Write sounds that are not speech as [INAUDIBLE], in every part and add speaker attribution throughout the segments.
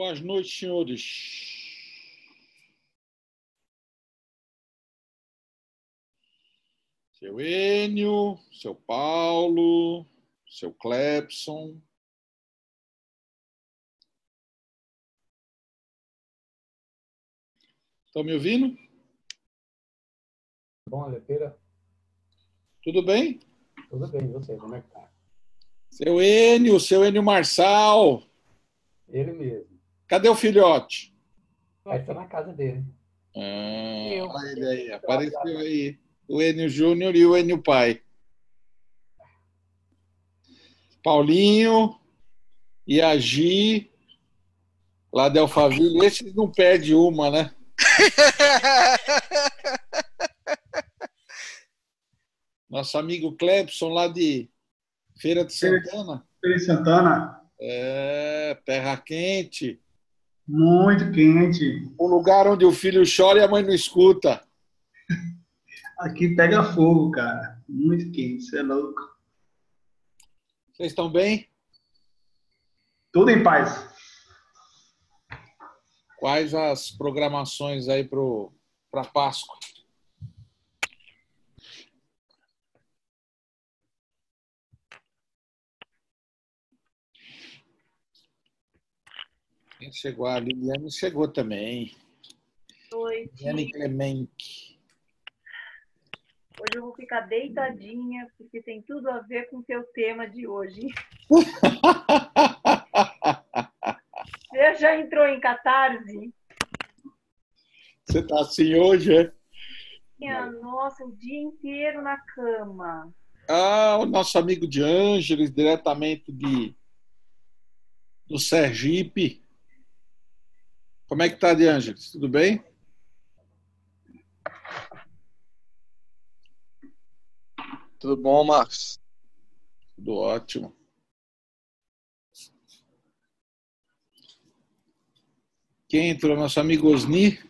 Speaker 1: Boas noites, senhores. Seu Enio, seu Paulo, seu Clepson. Estão me ouvindo?
Speaker 2: Bom, Alepeira,
Speaker 1: Tudo bem?
Speaker 2: tudo bem, você, como é que tá?
Speaker 1: Seu Enio, seu Enio Marçal.
Speaker 2: Ele mesmo.
Speaker 1: Cadê o filhote?
Speaker 2: Aí tá na casa dele.
Speaker 1: Ah,
Speaker 3: Eu.
Speaker 1: olha ele aí, apareceu aí. O Enio Júnior e o Enio Pai. Paulinho e a Gi, lá de Alphaville. Esses não perde uma, né? [LAUGHS] Nosso amigo Clepson, lá de Feira de Santana.
Speaker 4: Feliz Santana,
Speaker 1: É, terra quente.
Speaker 4: Muito quente.
Speaker 1: Um lugar onde o filho chora e a mãe não escuta.
Speaker 4: Aqui pega fogo, cara. Muito quente, você é louco.
Speaker 1: Vocês estão bem?
Speaker 4: Tudo em paz.
Speaker 1: Quais as programações aí para Páscoa? Quem chegou? A Liliane chegou também.
Speaker 3: noite.
Speaker 1: Liliane Clemente.
Speaker 3: Hoje eu vou ficar deitadinha, porque tem tudo a ver com o teu tema de hoje. [LAUGHS] Você já entrou em catarse?
Speaker 1: Você está assim hoje, é?
Speaker 3: Minha nossa, o dia inteiro na cama.
Speaker 1: Ah, o nosso amigo de Ângeles, diretamente de do Sergipe. Como é que tá, de? Tudo bem?
Speaker 5: Tudo bom, Marcos?
Speaker 1: Tudo ótimo. Quem entrou? Nosso amigo Osni.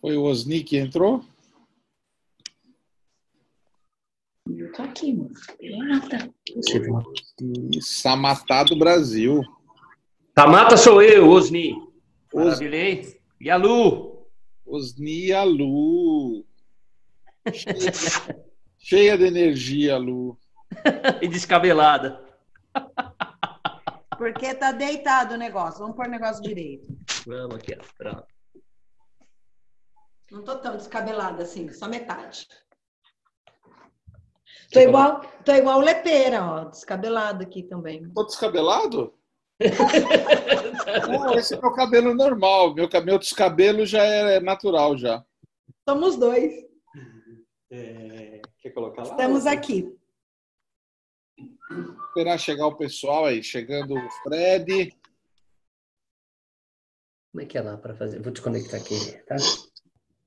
Speaker 1: Foi o Osni que entrou?
Speaker 6: Eu tô aqui, mano.
Speaker 1: E Samatá do Brasil.
Speaker 7: Tamata sou eu, Osni.
Speaker 1: Os-
Speaker 7: Maravilha, hein? E a Lu?
Speaker 1: Osni a Lu. Cheia, cheia de energia, Lu. [LAUGHS]
Speaker 7: E descabelada.
Speaker 8: Porque tá deitado o negócio. Vamos pôr o negócio direito.
Speaker 7: Vamos aqui, ó. Pronto.
Speaker 8: Não tô tão descabelada assim, só metade. Tô
Speaker 7: Você
Speaker 8: igual, tô igual o lepeira, ó, descabelado aqui também.
Speaker 1: Tô descabelado? [LAUGHS] Não, esse é meu cabelo normal. Meu, meu descabelo já é natural já.
Speaker 8: Somos dois.
Speaker 2: É, quer colocar lá?
Speaker 8: Estamos aqui.
Speaker 1: Esperar chegar o pessoal aí. Chegando o Fred.
Speaker 7: Como é que é lá para fazer? Vou desconectar aqui, tá?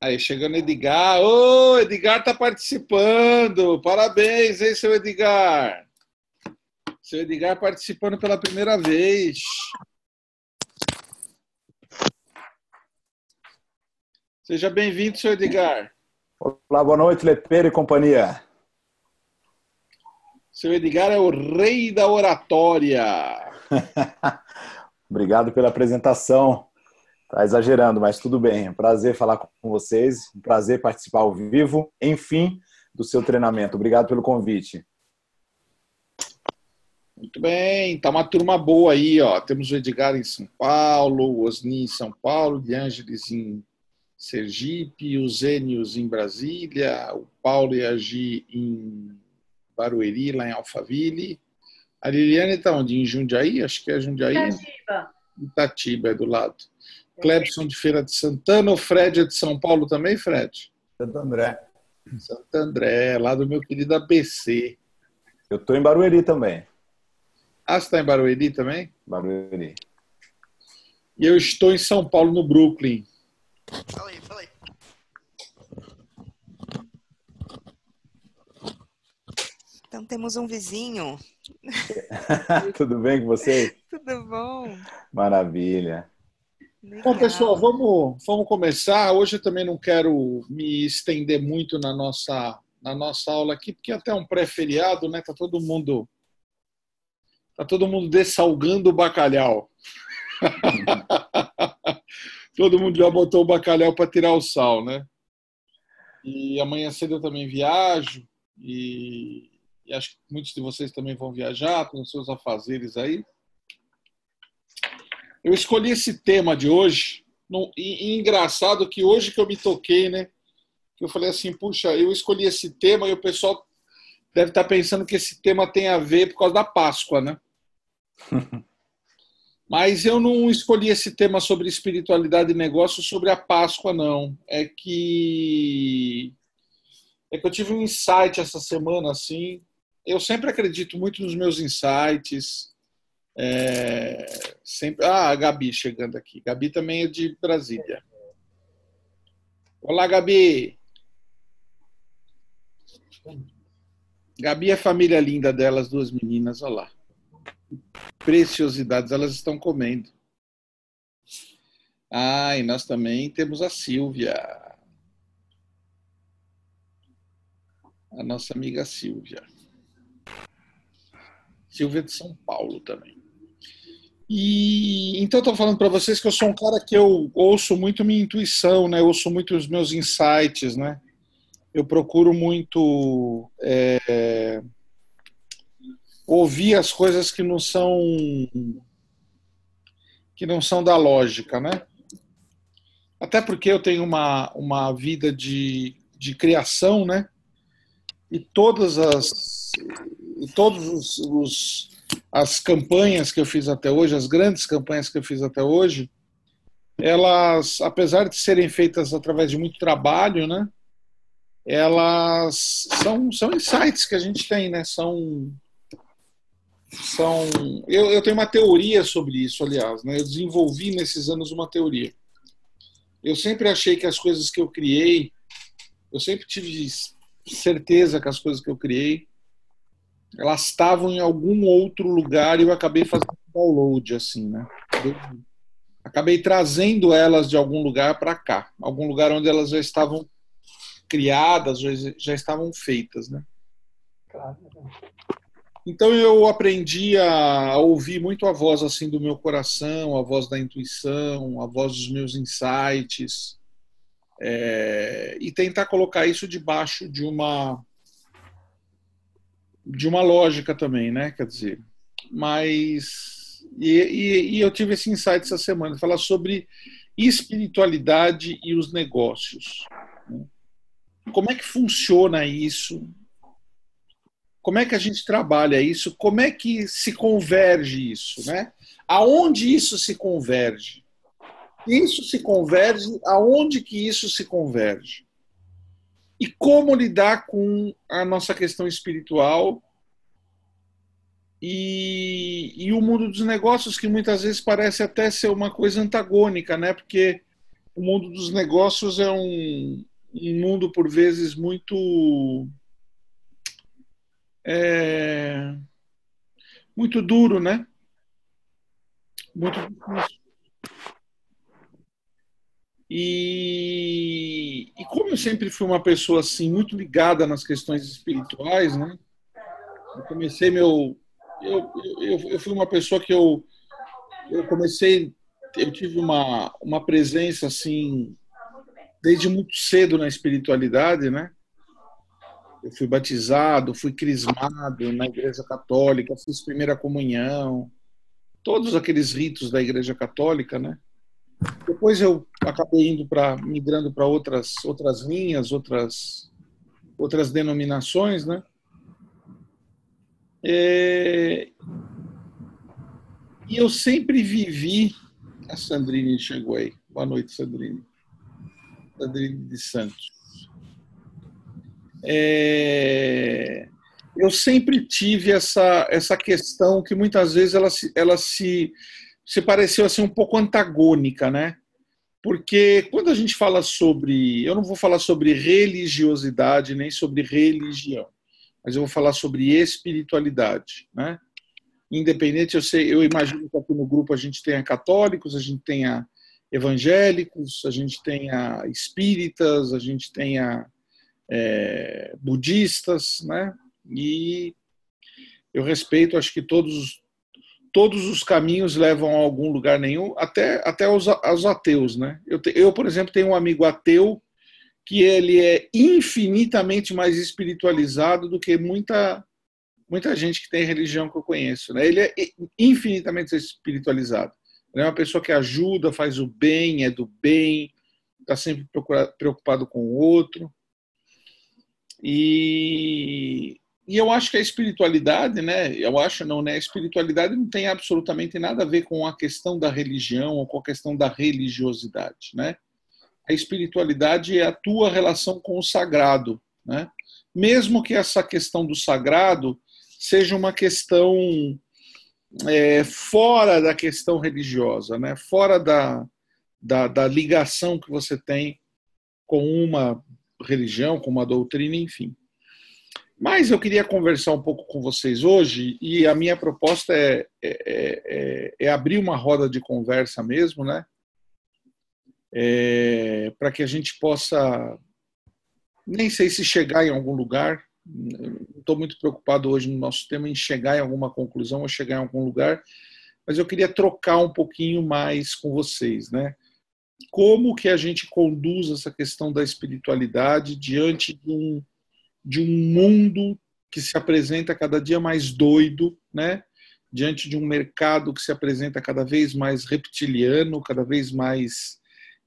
Speaker 1: Aí, chegando Edgar. Ô, Edgar tá participando. Parabéns, hein, seu Edgar. Seu Edgar participando pela primeira vez. Seja bem-vindo, seu Edgar.
Speaker 9: Olá, boa noite, Lepeiro e companhia.
Speaker 1: Seu Edgar é o rei da oratória. [LAUGHS]
Speaker 9: Obrigado pela apresentação. Tá exagerando, mas tudo bem. É um prazer falar com vocês, um prazer participar ao vivo, enfim, do seu treinamento. Obrigado pelo convite.
Speaker 1: Muito bem, tá uma turma boa aí, ó. Temos o Edgar em São Paulo, o Osni em São Paulo, de Ângeles em Sergipe, os Zênios em Brasília, o Paulo e a Gi em Barueri, lá em Alphaville. A Liliane está onde? Em Jundiaí? Acho que é Jundiaí.
Speaker 3: Itatiba.
Speaker 1: Itatiba é do lado. Clebson de Feira de Santana. O Fred é de São Paulo também, Fred?
Speaker 9: Santo André.
Speaker 1: Santo André, lá do meu querido ABC.
Speaker 9: Eu estou em Barueri também.
Speaker 1: Ah, você está em Barueri também?
Speaker 9: Barueri.
Speaker 1: E eu estou em São Paulo, no Brooklyn.
Speaker 5: Fala aí, fala aí.
Speaker 10: Então temos um vizinho. [LAUGHS]
Speaker 9: Tudo bem com vocês?
Speaker 10: Tudo bom?
Speaker 9: Maravilha.
Speaker 1: Bom, pessoal, vamos, vamos começar. Hoje eu também não quero me estender muito na nossa, na nossa aula aqui, porque até um pré-feriado, né? Tá todo mundo Tá todo mundo dessalgando o bacalhau. [LAUGHS] todo mundo já botou o bacalhau para tirar o sal, né? E amanhã cedo eu também viajo e, e acho que muitos de vocês também vão viajar, com seus afazeres aí. Eu escolhi esse tema de hoje, no, e, e engraçado que hoje que eu me toquei, né? Eu falei assim, puxa, eu escolhi esse tema e o pessoal deve estar pensando que esse tema tem a ver por causa da Páscoa, né? [LAUGHS] Mas eu não escolhi esse tema sobre espiritualidade e negócio sobre a Páscoa, não. É que é que eu tive um insight essa semana, assim. Eu sempre acredito muito nos meus insights. É, sempre. Ah, a Gabi chegando aqui. Gabi também é de Brasília. Olá, Gabi. Gabi é a família linda delas, duas meninas, olha lá. Preciosidades, elas estão comendo. Ah, e nós também temos a Silvia. A nossa amiga Silvia. Silvia de São Paulo também. E então estou falando para vocês que eu sou um cara que eu ouço muito minha intuição, né? Eu ouço muito os meus insights, né? Eu procuro muito é, ouvir as coisas que não são que não são da lógica, né? Até porque eu tenho uma, uma vida de, de criação, né? E todas as e todos os, os as campanhas que eu fiz até hoje, as grandes campanhas que eu fiz até hoje, elas, apesar de serem feitas através de muito trabalho, né? Elas são, são insights que a gente tem, né? São são eu, eu tenho uma teoria sobre isso, aliás, né? Eu desenvolvi nesses anos uma teoria. Eu sempre achei que as coisas que eu criei, eu sempre tive certeza que as coisas que eu criei elas estavam em algum outro lugar e eu acabei fazendo download, assim, né? Eu acabei trazendo elas de algum lugar para cá, algum lugar onde elas já estavam criadas, já, já estavam feitas, né?
Speaker 2: Claro.
Speaker 1: Então eu aprendi a ouvir muito a voz assim do meu coração, a voz da intuição, a voz dos meus insights, é, e tentar colocar isso debaixo de uma de uma lógica também, né? Quer dizer, mas e, e, e eu tive esse insight essa semana, falar sobre espiritualidade e os negócios. Né? Como é que funciona isso? Como é que a gente trabalha isso? Como é que se converge isso, né? Aonde isso se converge? Isso se converge, aonde que isso se converge? E como lidar com a nossa questão espiritual e, e, o mundo dos negócios, que muitas vezes parece até ser uma coisa antagônica, né? Porque o mundo dos negócios é um, um mundo, por vezes, muito. É, muito duro, né? Muito difícil. E, e, como eu sempre fui uma pessoa assim muito ligada nas questões espirituais, né? Eu comecei meu, eu, eu, eu fui uma pessoa que eu, eu comecei, eu tive uma uma presença assim desde muito cedo na espiritualidade, né? Eu fui batizado, fui crismado na Igreja Católica, fiz primeira comunhão, todos aqueles ritos da Igreja Católica, né? Depois eu acabei indo para migrando para outras outras linhas, outras outras denominações, né? É... E eu sempre vivi. A Sandrine chegou aí. Boa noite, Sandrine. Sandrine de Santos. É... Eu sempre tive essa, essa questão que muitas vezes ela se, ela se se pareceu assim um pouco antagônica, né? Porque quando a gente fala sobre, eu não vou falar sobre religiosidade nem sobre religião, mas eu vou falar sobre espiritualidade, né? Independente, eu sei, eu imagino que aqui no grupo a gente tenha católicos, a gente tenha evangélicos, a gente tenha espíritas, a gente tenha é, budistas, né? E eu respeito, acho que todos todos os caminhos levam a algum lugar nenhum, até, até os, os ateus, né? Eu, eu, por exemplo, tenho um amigo ateu que ele é infinitamente mais espiritualizado do que muita muita gente que tem religião que eu conheço, né? Ele é infinitamente espiritualizado. Ele é uma pessoa que ajuda, faz o bem, é do bem, está sempre preocupado com o outro. E, e eu acho que a espiritualidade, né? Eu acho não, né? A espiritualidade não tem absolutamente nada a ver com a questão da religião ou com a questão da religiosidade, né? A espiritualidade é a tua relação com o sagrado, né? Mesmo que essa questão do sagrado seja uma questão é, fora da questão religiosa, né? Fora da, da, da ligação que você tem com uma religião, com uma doutrina, enfim. Mas eu queria conversar um pouco com vocês hoje e a minha proposta é, é, é, é abrir uma roda de conversa mesmo, né? É, para que a gente possa, nem sei se chegar em algum lugar, estou muito preocupado hoje no nosso tema em chegar em alguma conclusão ou chegar em algum lugar, mas eu queria trocar um pouquinho mais com vocês, né? Como que a gente conduz essa questão da espiritualidade diante de um de um mundo que se apresenta cada dia mais doido, né? diante de um mercado que se apresenta cada vez mais reptiliano, cada vez mais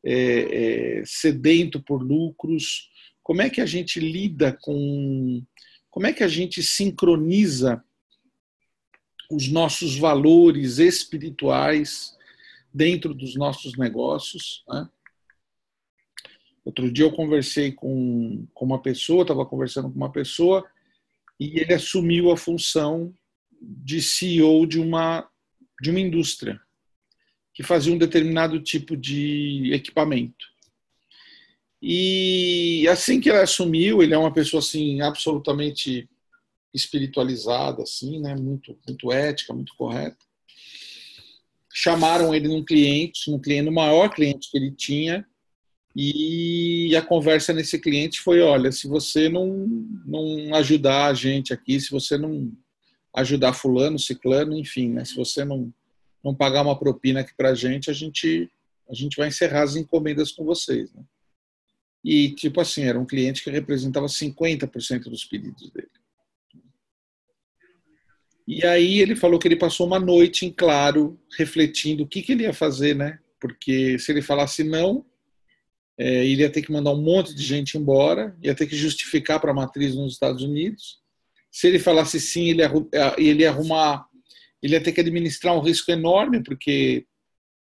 Speaker 1: é, é, sedento por lucros. Como é que a gente lida com. Como é que a gente sincroniza os nossos valores espirituais dentro dos nossos negócios? Né? Outro dia eu conversei com, com uma pessoa, estava conversando com uma pessoa, e ele assumiu a função de CEO de uma, de uma indústria que fazia um determinado tipo de equipamento. E assim que ele assumiu, ele é uma pessoa assim absolutamente espiritualizada, assim, né, muito muito ética, muito correta. Chamaram ele num cliente, num cliente, no maior cliente que ele tinha, e a conversa nesse cliente foi: olha, se você não, não ajudar a gente aqui, se você não ajudar fulano, ciclano, enfim, né? Se você não, não pagar uma propina aqui para a gente, a gente vai encerrar as encomendas com vocês, né? E tipo assim, era um cliente que representava 50% dos pedidos dele. E aí ele falou que ele passou uma noite em claro, refletindo o que, que ele ia fazer, né? Porque se ele falasse não, é, ele ia ter que mandar um monte de gente embora, ia ter que justificar para a matriz nos Estados Unidos. Se ele falasse sim, ele, ele ia arrumar, ele ia ter que administrar um risco enorme, porque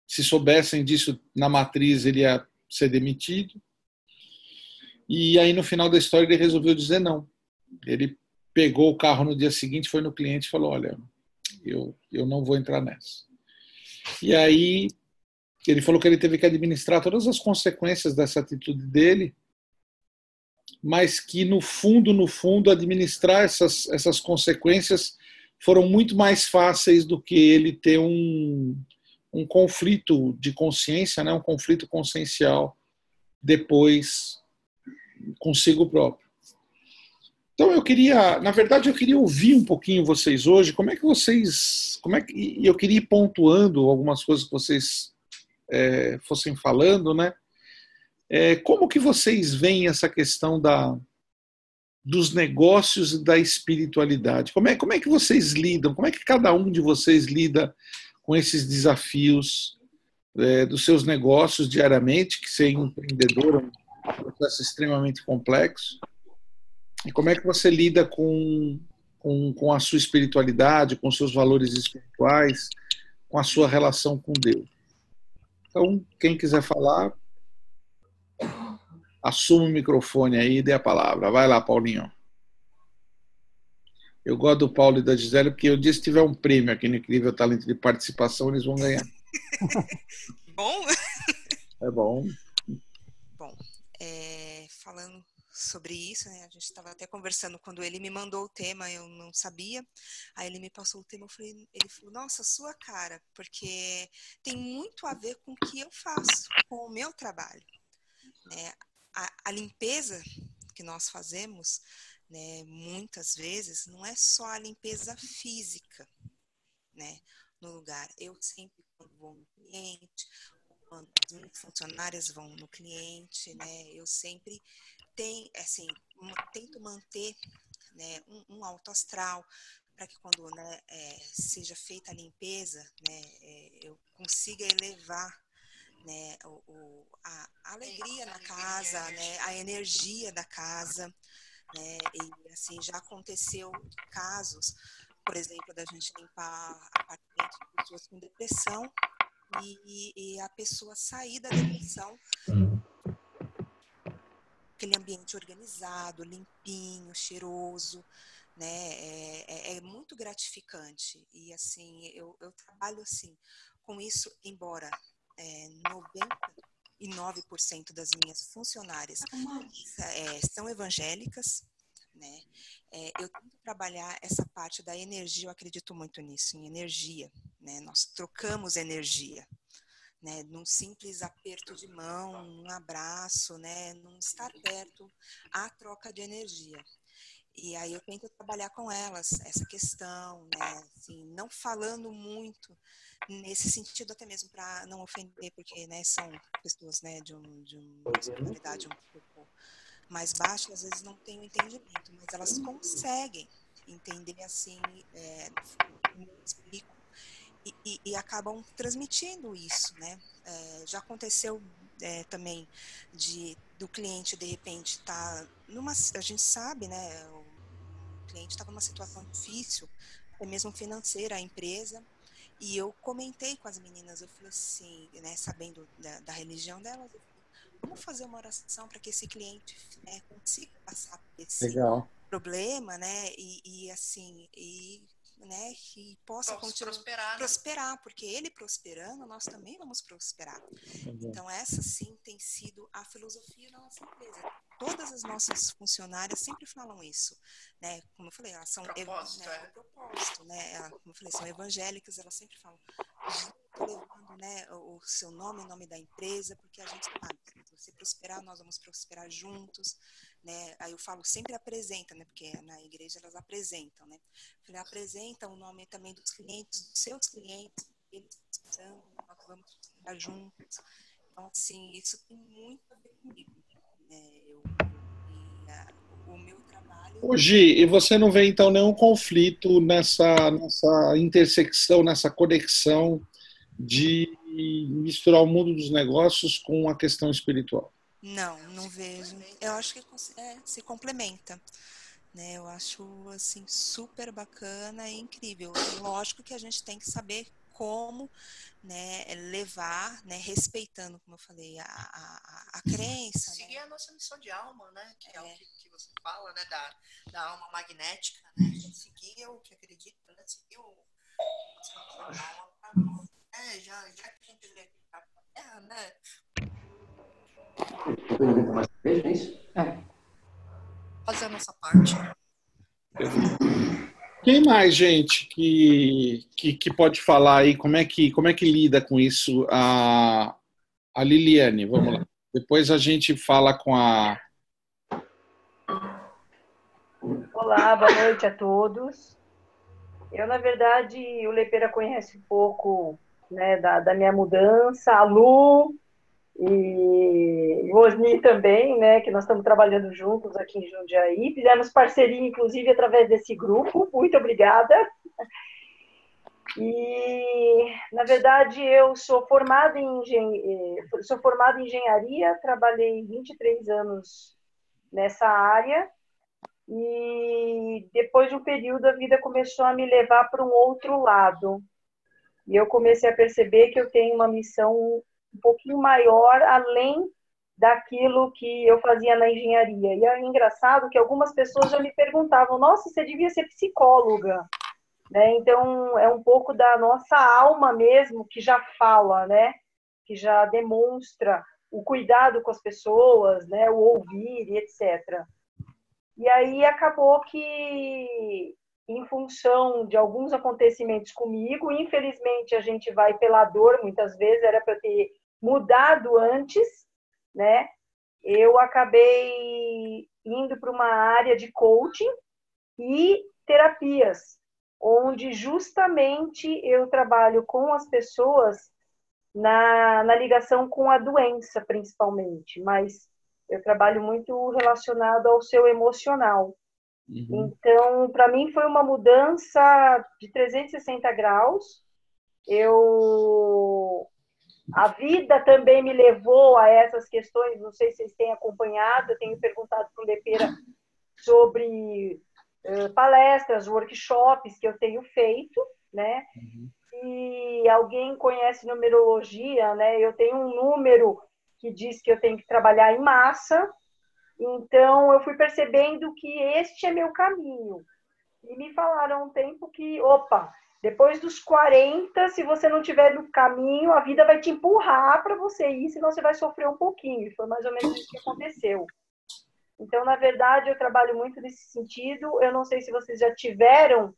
Speaker 1: se soubessem disso na matriz, ele ia ser demitido. E aí, no final da história, ele resolveu dizer não. Ele pegou o carro no dia seguinte, foi no cliente e falou: Olha, eu, eu não vou entrar nessa. E aí ele falou que ele teve que administrar todas as consequências dessa atitude dele, mas que no fundo, no fundo, administrar essas, essas consequências foram muito mais fáceis do que ele ter um, um conflito de consciência, né, um conflito consciencial depois consigo próprio. Então eu queria, na verdade, eu queria ouvir um pouquinho vocês hoje, como é que vocês, como é que, eu queria ir pontuando algumas coisas que vocês é, fossem falando, né? É, como que vocês veem essa questão da, dos negócios e da espiritualidade? Como é, como é que vocês lidam? Como é que cada um de vocês lida com esses desafios é, dos seus negócios diariamente, que ser empreendedor é um processo extremamente complexo? E como é que você lida com, com, com a sua espiritualidade, com seus valores espirituais, com a sua relação com Deus? Então, quem quiser falar, assuma o microfone aí e dê a palavra. Vai lá, Paulinho. Eu gosto do Paulo e da Gisele, porque eu disse que tiver um prêmio aqui no Incrível Talento de Participação, eles vão ganhar. [LAUGHS]
Speaker 10: bom?
Speaker 1: É bom.
Speaker 10: Bom, é, falando sobre isso, né? A gente estava até conversando quando ele me mandou o tema, eu não sabia. Aí ele me passou o tema, eu falei, ele falou: "Nossa, sua cara, porque tem muito a ver com o que eu faço, com o meu trabalho". Né? A, a limpeza que nós fazemos, né, muitas vezes não é só a limpeza física, né? no lugar. Eu sempre, quando vou no cliente, quando as funcionárias vão no cliente, né, eu sempre tem, assim, tento manter né, um, um alto astral para que quando né, é, seja feita a limpeza, né, é, eu consiga elevar né, o, o a, alegria na casa, né, a energia da casa, né, e assim já aconteceu casos, por exemplo, da gente limpar apartamentos de pessoas com depressão e, e a pessoa sair da depressão aquele ambiente organizado, limpinho, cheiroso, né? É, é, é muito gratificante e assim eu, eu, trabalho assim com isso, embora é, 99% das minhas funcionárias é, são evangélicas, né? É, eu tento trabalhar essa parte da energia, eu acredito muito nisso, em energia, né? Nós trocamos energia, né, num simples aperto de mão, um abraço, né, num estar perto, a troca de energia. E aí eu tento trabalhar com elas essa questão, né, assim, não falando muito nesse sentido até mesmo para não ofender, porque né, são pessoas né, de, um, de uma espiritualidade um pouco mais baixa, às vezes não têm o entendimento, mas elas conseguem entender assim, é, explico e, e, e acabam transmitindo isso, né? É, já aconteceu é, também de do cliente de repente estar tá numa, a gente sabe, né? O cliente estava numa situação difícil, até mesmo financeira, a empresa. E eu comentei com as meninas, eu falei assim, né, sabendo da, da religião delas, eu falei, vamos fazer uma oração para que esse cliente né, consiga passar por esse
Speaker 1: Legal.
Speaker 10: problema, né? E, e assim, e né, que possa continuar
Speaker 11: prosperar, né?
Speaker 10: prosperar, porque ele prosperando, nós também vamos prosperar. Então essa sim tem sido a filosofia da nossa empresa. Todas as nossas funcionárias sempre falam isso, né? Como eu falei, elas são
Speaker 11: propósito,
Speaker 10: né,
Speaker 11: é.
Speaker 10: o propósito, né? Ela, como eu falei, são evangélicas, elas sempre falam, estou levando, né, o seu nome, o nome da empresa, porque a gente sabe, se você prosperar, nós vamos prosperar juntos, né? Aí eu falo sempre apresenta, né? Porque na igreja elas apresentam, né? Falei, apresenta o nome também dos clientes, dos seus clientes, eles precisando, nós vamos estar juntos. Então, assim, isso tem muito a ver comigo. Né? Eu, e, a, o meu trabalho.
Speaker 1: Hoje, e você não vê então nenhum conflito nessa, nessa intersecção, nessa conexão de misturar o mundo dos negócios com a questão espiritual?
Speaker 10: Não, não vejo. Eu acho que é, se complementa. Né? Eu acho assim super bacana e incrível. Lógico que a gente tem que saber como né, levar, né, respeitando, como eu falei, a, a, a crença.
Speaker 11: Seguir
Speaker 10: né?
Speaker 11: a nossa missão de alma, né? Que é,
Speaker 10: É.
Speaker 11: o que, que você fala, né? Da, da alma magnética, né? Seguir o que acredita, né? Seguir o. a nossa alma pra- É, já, já que a gente veio aqui pra terra, né?
Speaker 7: Veja isso?
Speaker 11: Fazer a nossa parte.
Speaker 1: Quem mais, gente, que, que, que pode falar aí? Como é que, como é que lida com isso? A, a Liliane, vamos lá. Depois a gente fala com a.
Speaker 3: Olá, boa noite a todos. Eu, na verdade, o Lepeira conhece um pouco né, da, da minha mudança, a Lu e o Osni também, né, que nós estamos trabalhando juntos aqui em Jundiaí. Fizemos parceria, inclusive, através desse grupo. Muito obrigada. E, na verdade, eu sou formada em, engen... eh, sou formada em engenharia, trabalhei 23 anos nessa área e depois de um período a vida começou a me levar para um outro lado. E eu comecei a perceber que eu tenho uma missão um pouquinho maior além daquilo que eu fazia na engenharia. E é engraçado que algumas pessoas já me perguntavam: "Nossa, você devia ser psicóloga". Né? Então, é um pouco da nossa alma mesmo que já fala, né? Que já demonstra o cuidado com as pessoas, né? O ouvir etc. E aí acabou que, em função de alguns acontecimentos comigo, infelizmente a gente vai pela dor, muitas vezes era para ter mudado antes, né? Eu acabei indo para uma área de coaching e terapias onde justamente eu trabalho com as pessoas na, na ligação com a doença, principalmente, mas eu trabalho muito relacionado ao seu emocional. Uhum. Então, para mim foi uma mudança de 360 graus. Eu a vida também me levou a essas questões, não sei se vocês têm acompanhado, eu tenho perguntado para o Lepeira sobre uh, palestras, workshops que eu tenho feito, né? Uhum. E alguém conhece numerologia, né? Eu tenho um número que diz que eu tenho que trabalhar em massa, então eu fui percebendo que este é meu caminho. E me falaram um tempo que, opa, depois dos 40, se você não tiver no caminho, a vida vai te empurrar para você ir, senão você vai sofrer um pouquinho. Foi mais ou menos isso que aconteceu. Então, na verdade, eu trabalho muito nesse sentido. Eu não sei se vocês já tiveram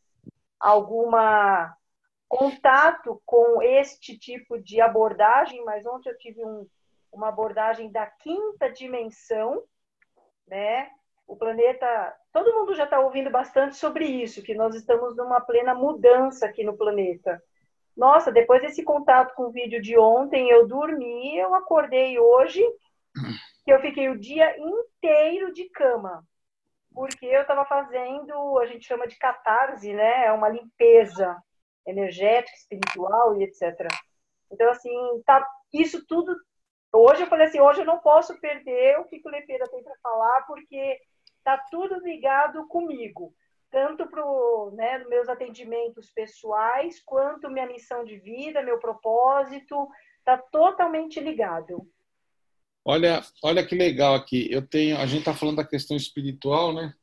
Speaker 3: alguma contato com este tipo de abordagem, mas ontem eu tive um, uma abordagem da quinta dimensão, né? o planeta. Todo mundo já está ouvindo bastante sobre isso, que nós estamos numa plena mudança aqui no planeta. Nossa, depois desse contato com o vídeo de ontem, eu dormi, eu acordei hoje, que eu fiquei o dia inteiro de cama. Porque eu estava fazendo, a gente chama de catarse, né? É uma limpeza energética, espiritual e etc. Então, assim, tá, isso tudo. Hoje eu falei assim: hoje eu não posso perder o que, o Lepeira tem para falar, porque está tudo ligado comigo, tanto para né, meus atendimentos pessoais, quanto minha missão de vida, meu propósito, está totalmente ligado.
Speaker 1: Olha, olha que legal aqui. Eu tenho, a gente está falando da questão espiritual, né?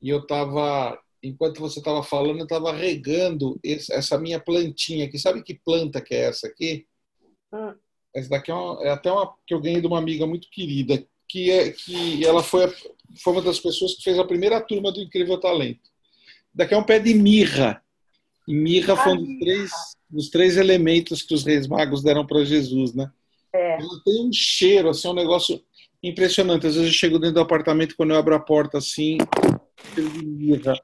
Speaker 1: E eu estava, enquanto você estava falando, eu estava regando essa minha plantinha aqui. Sabe que planta que é essa aqui? Hum. Essa daqui é, uma, é até uma que eu ganhei de uma amiga muito querida, que é que ela foi foi uma das pessoas que fez a primeira turma do Incrível Talento. Daqui é um pé de mirra. E mirra foi um dos três, dos três elementos que os reis magos deram para Jesus, né? É. Ela tem um cheiro, assim, um negócio impressionante. Às vezes eu chego dentro do apartamento quando eu abro a porta assim, cheiro de mirra.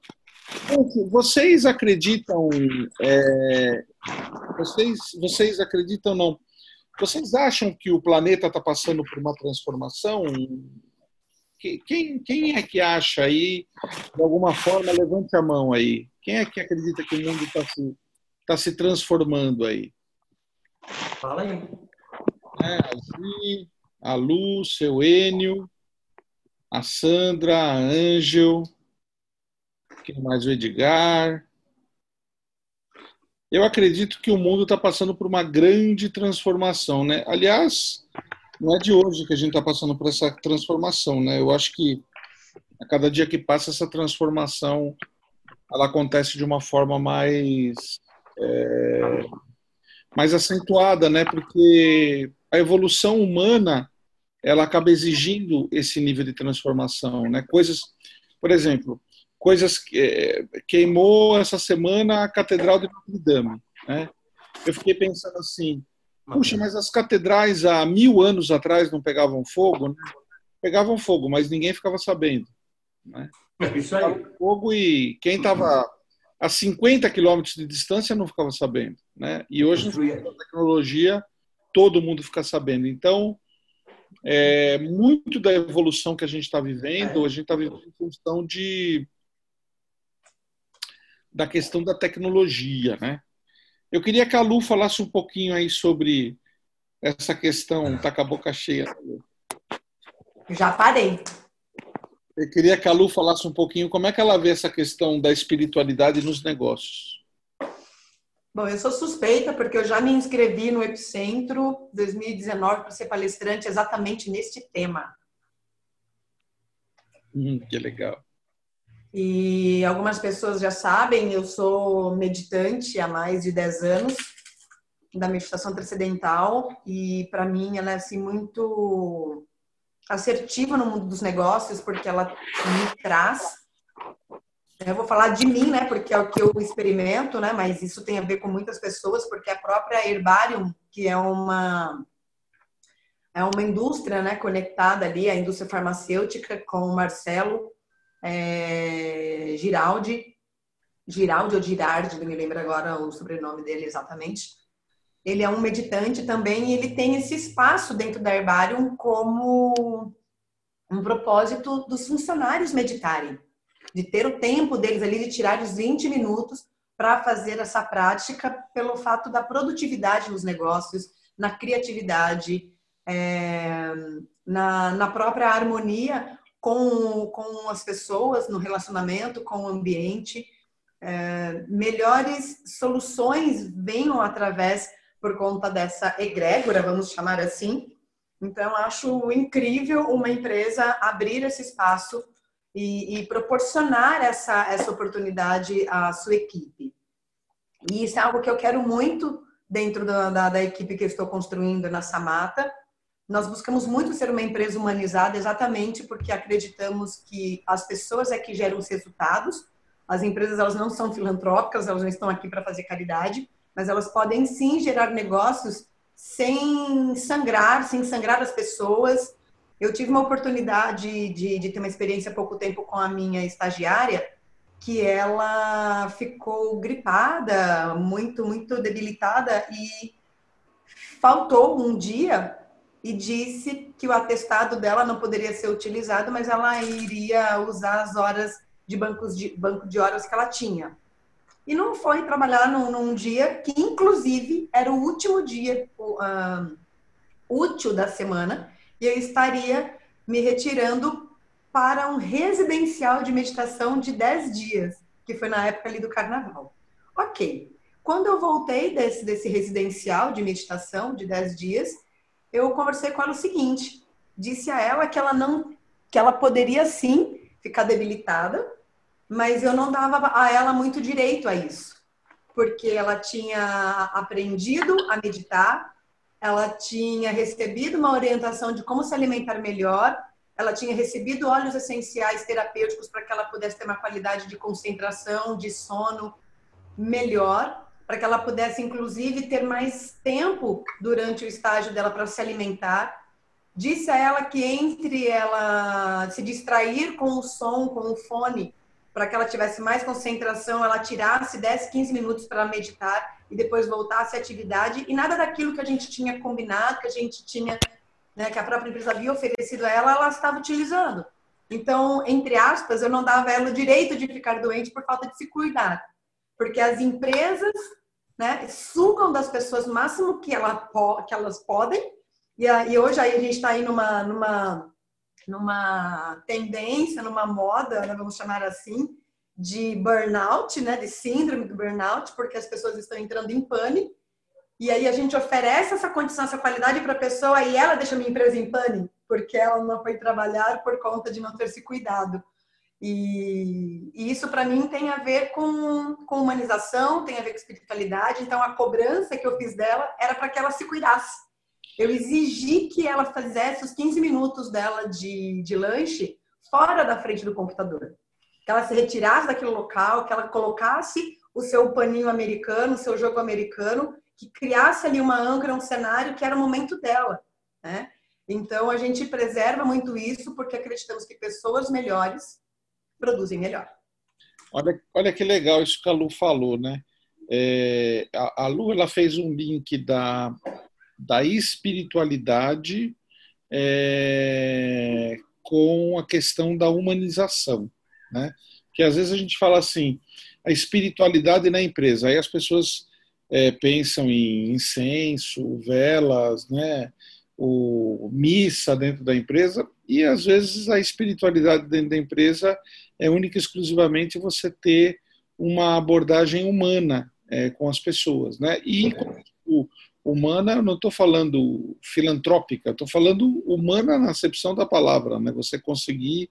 Speaker 1: Vocês acreditam? É, vocês, vocês acreditam não? Vocês acham que o planeta está passando por uma transformação? Quem, quem é que acha aí, de alguma forma, levante a mão aí. Quem é que acredita que o mundo está se, tá se transformando aí?
Speaker 7: Fala aí.
Speaker 1: É, a Gi, a Lu, seu Enio, a Sandra, a Ângel, quem mais? O Edgar. Eu acredito que o mundo está passando por uma grande transformação, né? Aliás, não é de hoje que a gente está passando por essa transformação, né? Eu acho que a cada dia que passa essa transformação ela acontece de uma forma mais é, mais acentuada, né? Porque a evolução humana ela acaba exigindo esse nível de transformação, né? Coisas, por exemplo, coisas que é, queimou essa semana a Catedral de Notre Dame, né? Eu fiquei pensando assim, Puxa, mas as catedrais há mil anos atrás não pegavam fogo? Né? Pegavam fogo, mas ninguém ficava sabendo. Né? [LAUGHS]
Speaker 7: É isso aí.
Speaker 1: Fogo e quem estava a 50 quilômetros de distância não ficava sabendo. Né? E hoje, com a tecnologia, todo mundo fica sabendo. Então, é, muito da evolução que a gente está vivendo, a gente está vivendo em função de da questão da tecnologia, né? Eu queria que a Lu falasse um pouquinho aí sobre essa questão, tá com a boca cheia.
Speaker 8: Já parei.
Speaker 1: Eu queria que a Lu falasse um pouquinho como é que ela vê essa questão da espiritualidade nos negócios.
Speaker 8: Bom, eu sou suspeita porque eu já me inscrevi no Epicentro 2019 para ser palestrante exatamente neste tema.
Speaker 1: Hum, que legal.
Speaker 8: E algumas pessoas já sabem, eu sou meditante há mais de 10 anos da meditação transcendental e para mim ela é assim muito assertiva no mundo dos negócios porque ela me traz eu vou falar de mim, né, porque é o que eu experimento, né, mas isso tem a ver com muitas pessoas, porque a própria Herbarium, que é uma é uma indústria, né, conectada ali, a indústria farmacêutica com o Marcelo, é, Giraldi. Giraldi ou Girardi, não me lembro agora o sobrenome dele exatamente. Ele é um meditante também e ele tem esse espaço dentro da Herbarium como um propósito dos funcionários meditarem, de ter o tempo deles ali, de tirar os 20 minutos para fazer essa prática pelo fato da produtividade nos negócios, na criatividade, é, na, na própria harmonia com, com as pessoas, no relacionamento, com o ambiente. É, melhores soluções venham através, por conta dessa egrégora, vamos chamar assim. Então, acho incrível uma empresa abrir esse espaço e, e proporcionar essa, essa oportunidade à sua equipe. E isso é algo que eu quero muito dentro da, da, da equipe que estou construindo na Samata. Nós buscamos muito ser uma empresa humanizada exatamente porque acreditamos que as pessoas é que geram os resultados. As empresas elas não são filantrópicas, elas não estão aqui para fazer caridade, mas elas podem sim gerar negócios sem sangrar, sem sangrar as pessoas. Eu tive uma oportunidade de, de ter uma experiência há pouco tempo com a minha estagiária, que ela ficou gripada, muito, muito debilitada e faltou um dia e disse que o atestado dela não poderia ser utilizado, mas ela iria usar as horas de, bancos de banco de horas que ela tinha. E não foi trabalhar num, num dia que, inclusive, era o último dia uh, útil da semana, e eu estaria me retirando para um residencial de meditação de 10 dias, que foi na época ali do carnaval. Ok. Quando eu voltei desse, desse residencial de meditação de 10 dias, eu conversei com ela o seguinte: disse a ela que ela não, que ela poderia sim ficar debilitada, mas eu não dava a ela muito direito a isso, porque ela tinha aprendido a meditar, ela tinha recebido uma orientação de como se alimentar melhor, ela tinha recebido óleos essenciais terapêuticos para que ela pudesse ter uma qualidade de concentração, de sono melhor, para que ela pudesse, inclusive, ter mais tempo durante o estágio dela para se alimentar. Disse a ela que entre ela se distrair com o som, com o fone, para que ela tivesse mais concentração, ela tirasse 10, 15 minutos para meditar e depois voltasse à atividade. E nada daquilo que a gente tinha combinado, que a gente tinha né, que a própria empresa havia oferecido a ela, ela estava utilizando. Então, entre aspas, eu não dava a ela o direito de ficar doente por falta de se cuidar. Porque as empresas né, sugam das pessoas o máximo que, ela, que elas podem. E, e hoje aí a gente está aí numa, numa, numa tendência, numa moda, né, vamos chamar assim, de burnout, né, de síndrome do burnout, porque as pessoas estão entrando em pânico e aí a gente oferece essa condição, essa qualidade para a pessoa e ela deixa a minha empresa em pane, porque ela não foi trabalhar por conta de não ter se cuidado. E, e isso para mim tem a ver com, com humanização, tem a ver com espiritualidade. Então a cobrança que eu fiz dela era para que ela se cuidasse. Eu exigi que ela fizesse os 15 minutos dela de, de lanche fora da frente do computador. Que ela se retirasse daquele local, que ela colocasse o seu paninho americano, o seu jogo americano que criasse ali uma âncora, um cenário que era o momento dela, né? Então a gente preserva muito isso porque acreditamos que pessoas melhores produzem melhor.
Speaker 1: Olha, olha que legal isso que a Lu falou, né? É, a, a Lu ela fez um link da, da espiritualidade é, com a questão da humanização, né? Que às vezes a gente fala assim, a espiritualidade na empresa, aí as pessoas é, pensam em incenso, velas, né, o missa dentro da empresa e às vezes a espiritualidade dentro da empresa é única e exclusivamente você ter uma abordagem humana é, com as pessoas, né? E o, humana, eu não estou falando filantrópica, estou falando humana na acepção da palavra, né? Você conseguir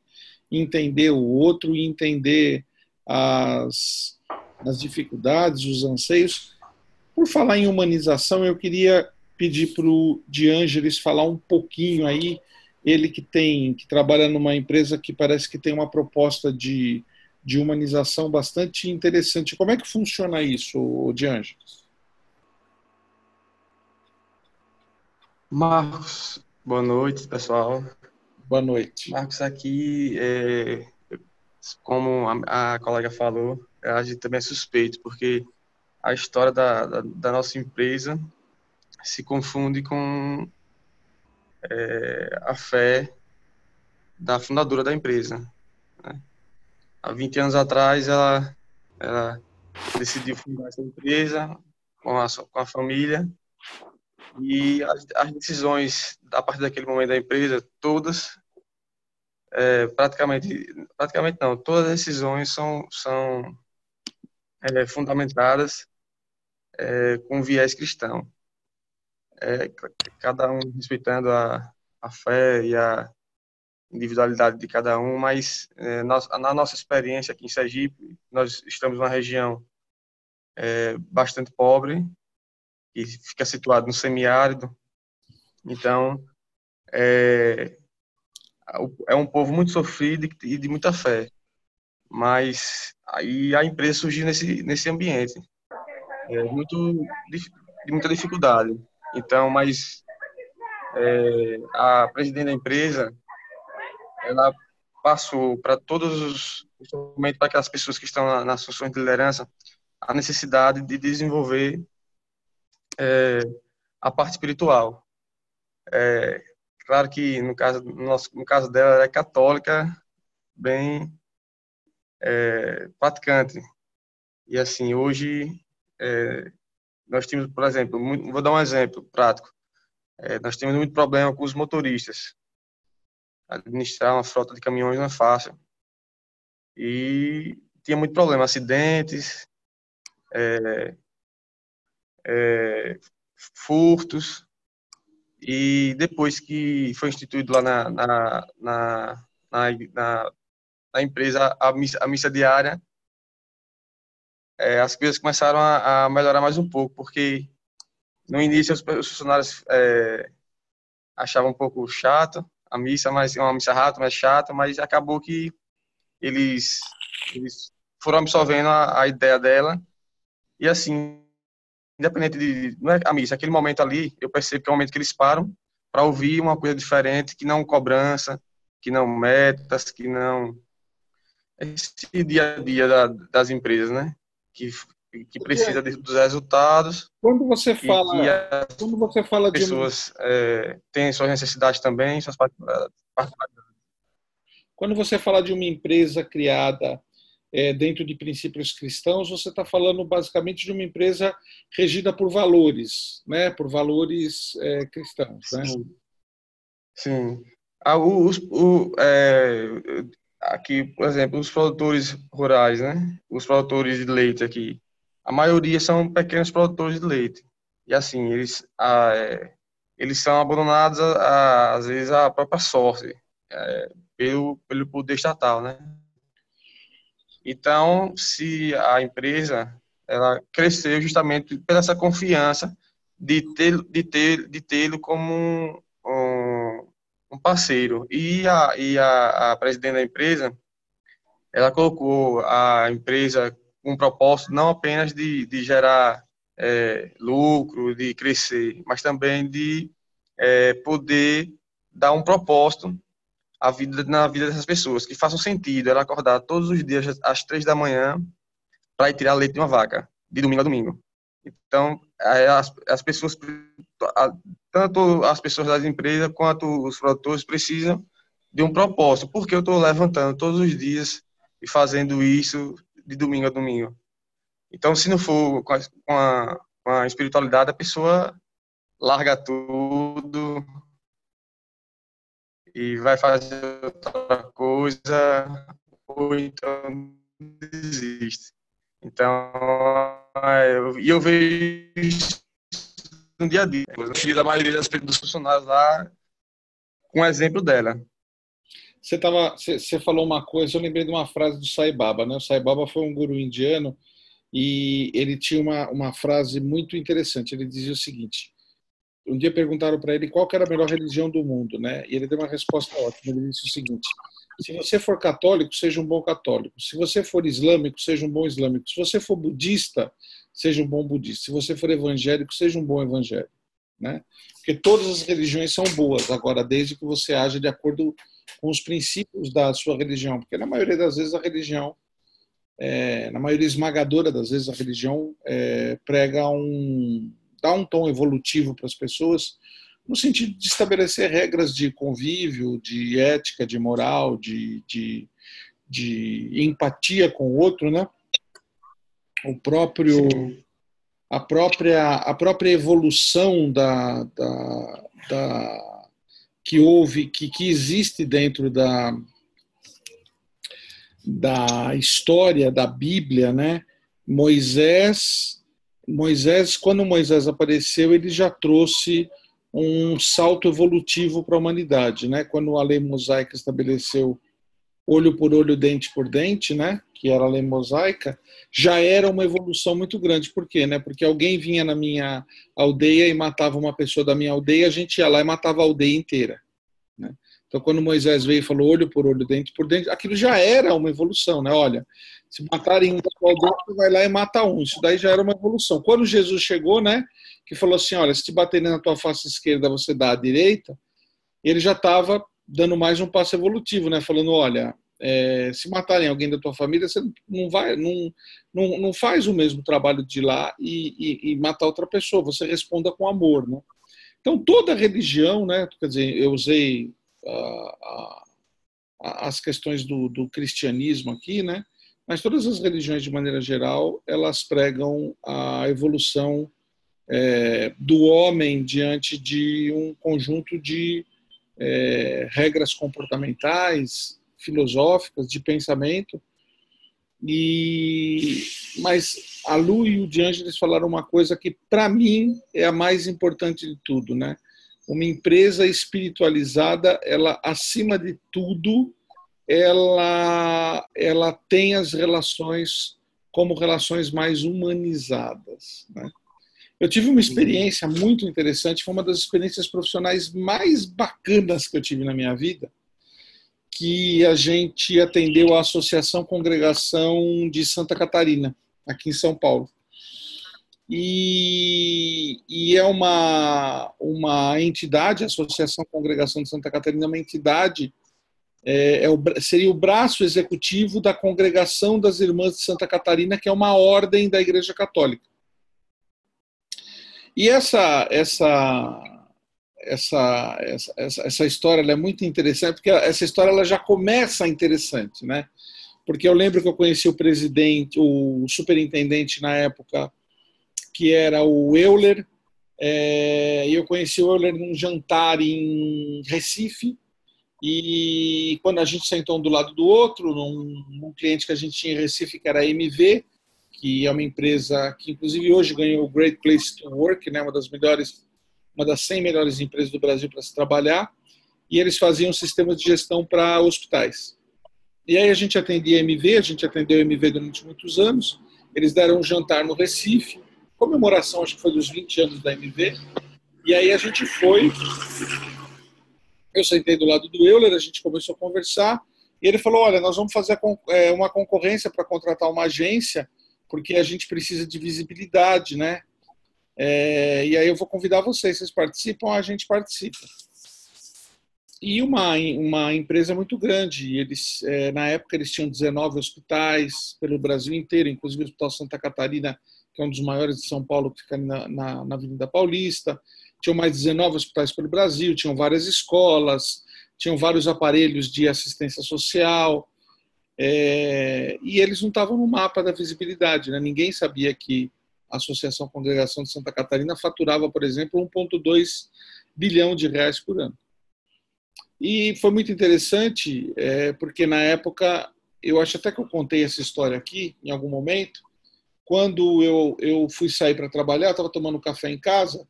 Speaker 1: entender o outro e entender as, as dificuldades, os anseios por falar em humanização, eu queria pedir para o Ângeles falar um pouquinho aí, ele que tem, que trabalha numa empresa que parece que tem uma proposta de, de humanização bastante interessante. Como é que funciona isso, Ângeles?
Speaker 12: Marcos, boa noite, pessoal.
Speaker 1: Boa noite.
Speaker 12: Marcos, aqui, é, como a, a colega falou, a gente também é suspeito, porque a história da, da, da nossa empresa se confunde com é, a fé da fundadora da empresa. Né? Há 20 anos atrás, ela, ela decidiu fundar essa empresa com a, com a família e as, as decisões a partir daquele momento da empresa, todas, é, praticamente, praticamente não, todas as decisões são, são é, fundamentadas é, com viés cristão. É, cada um respeitando a, a fé e a individualidade de cada um, mas é, nós, na nossa experiência aqui em Sergipe, nós estamos numa região é, bastante pobre, que fica situado no semiárido, então é, é um povo muito sofrido e de muita fé, mas aí a empresa surgiu nesse, nesse ambiente, é, muito, de muita dificuldade. Então, mas é, a presidente da empresa, ela passou para todos os, principalmente para aquelas pessoas que estão nas funções de liderança, a necessidade de desenvolver é, a parte espiritual. É, claro que no caso, no, no caso dela, ela é católica, bem é, praticante. E assim, hoje é, nós temos, por exemplo, muito, vou dar um exemplo prático. É, nós temos muito problema com os motoristas. Administrar uma frota de caminhões não é fácil. E tinha muito problema, acidentes, é, é, furtos. E depois que foi instituído lá na, na, na, na, na empresa a missa, a missa diária, é, as coisas começaram a, a, melhorar mais um pouco, porque no início os, os funcionários é, achavam um pouco chato a missa, mas uma missa rápida, mais chata, mas acabou que eles, eles foram absorvendo a, a ideia dela e assim, independente de não é a missa, aquele momento ali, eu percebo que é o momento que eles param para ouvir uma coisa diferente, que não cobrança, que não metas, que não esse dia a dia da, das empresas, né? Que, que precisa de, dos resultados.
Speaker 1: Quando você fala, quando você fala
Speaker 12: de pessoas é, têm suas necessidades também, suas particularidades.
Speaker 1: Quando você fala de uma empresa criada é, dentro de princípios cristãos, você está falando basicamente de uma empresa regida por valores, né? Por valores é, cristãos, né?
Speaker 12: Sim. Sim. Ah, o, o, é, aqui, por exemplo, os produtores rurais, né? Os produtores de leite aqui, a maioria são pequenos produtores de leite. E assim, eles, é, eles são abandonados, a, a, às vezes, à própria sorte, é, pelo, pelo poder estatal, né? Então, se a empresa ela cresceu justamente pela essa confiança de ter de ter de tê-lo como um, parceiro. E a, e a, a presidente da empresa, ela colocou a empresa com um propósito não apenas de, de gerar é, lucro, de crescer, mas também de é, poder dar um propósito à vida, na vida dessas pessoas, que façam sentido ela acordar todos os dias às três da manhã para ir tirar leite de uma vaca, de domingo a domingo. Então, as, as pessoas, tanto as pessoas das empresas quanto os produtores precisam de um propósito. Porque eu estou levantando todos os dias e fazendo isso de domingo a domingo. Então, se não for com a, com a, espiritualidade, a pessoa larga tudo e vai fazer outra coisa ou então desiste. Então, e eu vejo no dia a dia. Eu filho da maioria dos funcionários lá com um exemplo dela.
Speaker 1: Você, tava, você, você falou uma coisa, eu lembrei de uma frase do Sai Baba. Né? O Sai Baba foi um guru indiano e ele tinha uma, uma frase muito interessante. Ele dizia o seguinte: um dia perguntaram para ele qual era a melhor religião do mundo, né? E ele deu uma resposta ótima. Ele disse o seguinte: se você for católico, seja um bom católico. Se você for islâmico, seja um bom islâmico. Se você for budista, seja um bom budista. Se você for evangélico, seja um bom evangélico. Né? Porque todas as religiões são boas, agora, desde que você age de acordo com os princípios da sua religião. Porque na maioria das vezes a religião é, na maioria esmagadora das vezes, a religião é, prega um. dá um tom evolutivo para as pessoas, no sentido de estabelecer regras de convívio, de ética, de moral, de, de, de empatia com o outro, né? O próprio. A própria, a própria evolução da, da, da que houve, que, que existe dentro da, da história da Bíblia, né? Moisés, Moisés, quando Moisés apareceu, ele já trouxe um salto evolutivo para a humanidade, né? Quando a lei mosaica estabeleceu olho por olho, dente por dente, né? Que era a lei mosaica, já era uma evolução muito grande. Por quê, né? Porque alguém vinha na minha aldeia e matava uma pessoa da minha aldeia, a gente ia lá e matava a aldeia inteira, né? Então, quando Moisés veio e falou olho por olho, dente por dente, aquilo já era uma evolução, né? Olha, se matarem um você vai lá e mata um. Isso daí já era uma evolução. Quando Jesus chegou, né, que falou assim, olha, se te baterem na tua face esquerda, você dá a direita, ele já estava dando mais um passo evolutivo, né? Falando, olha, é, se matarem alguém da tua família, você não vai, não, não, não faz o mesmo trabalho de ir lá e, e, e matar outra pessoa. Você responda com amor, né? Então toda religião, né? Quer dizer, eu usei as questões do, do, cristianismo aqui, né? Mas todas as religiões, de maneira geral, elas pregam a evolução é, do homem diante de um conjunto de é, regras comportamentais, filosóficas, de pensamento. E mas a Lu e o De Angelis falaram uma coisa que para mim é a mais importante de tudo, né? uma empresa espiritualizada, ela acima de tudo, ela ela tem as relações como relações mais humanizadas. Né? Eu tive uma experiência muito interessante, foi uma das experiências profissionais mais bacanas que eu tive na minha vida, que a gente atendeu a Associação Congregação de Santa Catarina, aqui em São Paulo e, e, é uma, uma entidade, a Associação Congregação de Santa Catarina é uma entidade, é, é o, seria o braço executivo da Congregação das Irmãs de Santa Catarina, que é uma ordem da Igreja Católica. E essa, essa, essa, essa, essa história é muito interessante, porque essa história ela já começa interessante, né? Porque eu lembro que eu conheci o presidente, o superintendente na época, que era o Euler. É, eu conheci o Euler num jantar em Recife. E quando a gente sentou um do lado do outro, num, num cliente que a gente tinha em Recife, que era a MV, que é uma empresa que inclusive hoje ganhou o Great Place to Work, né, uma das melhores, uma das 100 melhores empresas do Brasil para se trabalhar, e eles faziam sistemas de gestão para hospitais. E aí a gente atendia MV, a gente atendeu MV durante muitos anos. Eles deram um jantar no Recife, comemoração, acho que foi dos 20 anos da MV. E aí a gente foi, eu sentei do lado do Euler, a gente começou a conversar, e ele falou: Olha, nós vamos fazer é, uma concorrência para contratar uma agência, porque a gente precisa de visibilidade, né? É, e aí eu vou convidar vocês, vocês participam, a gente participa. E uma, uma empresa muito grande, eles é, na época eles tinham 19 hospitais pelo Brasil inteiro, inclusive o Hospital Santa Catarina que é um dos maiores de São Paulo, que fica na, na, na Avenida Paulista. Tinham mais 19 hospitais pelo Brasil, tinham várias escolas, tinham vários aparelhos de assistência social. É, e eles não estavam no mapa da visibilidade. Né? Ninguém sabia que a Associação Congregação de Santa Catarina faturava, por exemplo, 1,2 bilhão de reais por ano. E foi muito interessante, é, porque na época, eu acho até que eu contei essa história aqui em algum momento, quando eu, eu fui sair para trabalhar, estava tomando café em casa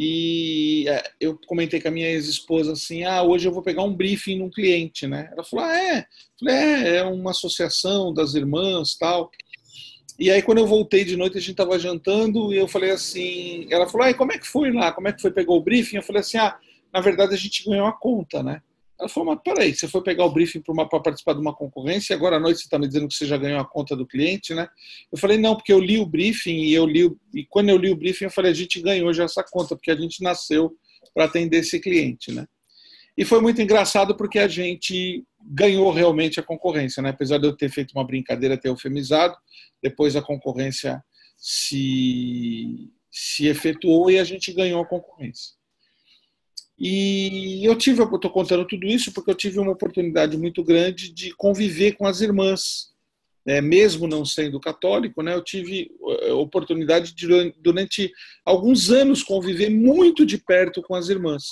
Speaker 1: e é, eu comentei com a minha ex-esposa assim: ah, hoje eu vou pegar um briefing num cliente, né? Ela falou: ah, é? falei, é, é uma associação das irmãs tal. E aí, quando eu voltei de noite, a gente estava jantando e eu falei assim: ela falou, ah, como é que foi lá? Como é que foi? Pegou o briefing? Eu falei assim: ah, na verdade a gente ganhou a conta, né? Ela falou, mas peraí, você foi pegar o briefing para participar de uma concorrência e agora à noite você está me dizendo que você já ganhou a conta do cliente, né? Eu falei, não, porque eu li o briefing e eu li e quando eu li o briefing eu falei, a gente ganhou já essa conta, porque a gente nasceu para atender esse cliente, né? E foi muito engraçado porque a gente ganhou realmente a concorrência, né? Apesar de eu ter feito uma brincadeira, ter eufemizado, depois a concorrência se, se efetuou e a gente ganhou a concorrência. E eu tive, eu estou contando tudo isso porque eu tive uma oportunidade muito grande de conviver com as irmãs, né? mesmo não sendo católico, né? Eu tive a oportunidade de durante alguns anos conviver muito de perto com as irmãs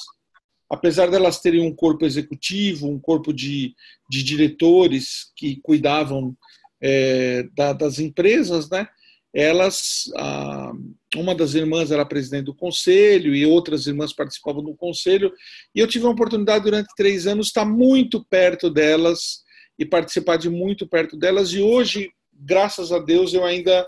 Speaker 1: apesar delas terem um corpo executivo, um corpo de, de diretores que cuidavam é, da, das empresas, né? Elas, uma das irmãs era presidente do conselho e outras irmãs participavam do conselho. E eu tive a oportunidade durante três anos estar muito perto delas e participar de muito perto delas. E hoje, graças a Deus, eu ainda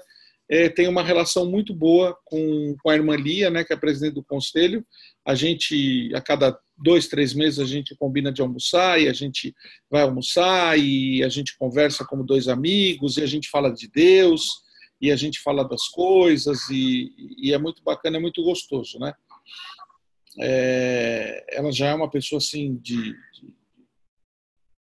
Speaker 1: é, tenho uma relação muito boa com, com a irmã Lia, né, que é presidente do conselho. A gente, a cada dois, três meses a gente combina de almoçar e a gente vai almoçar e a gente conversa como dois amigos e a gente fala de Deus e a gente fala das coisas e, e é muito bacana, é muito gostoso, né? É, ela já é uma pessoa assim de, de,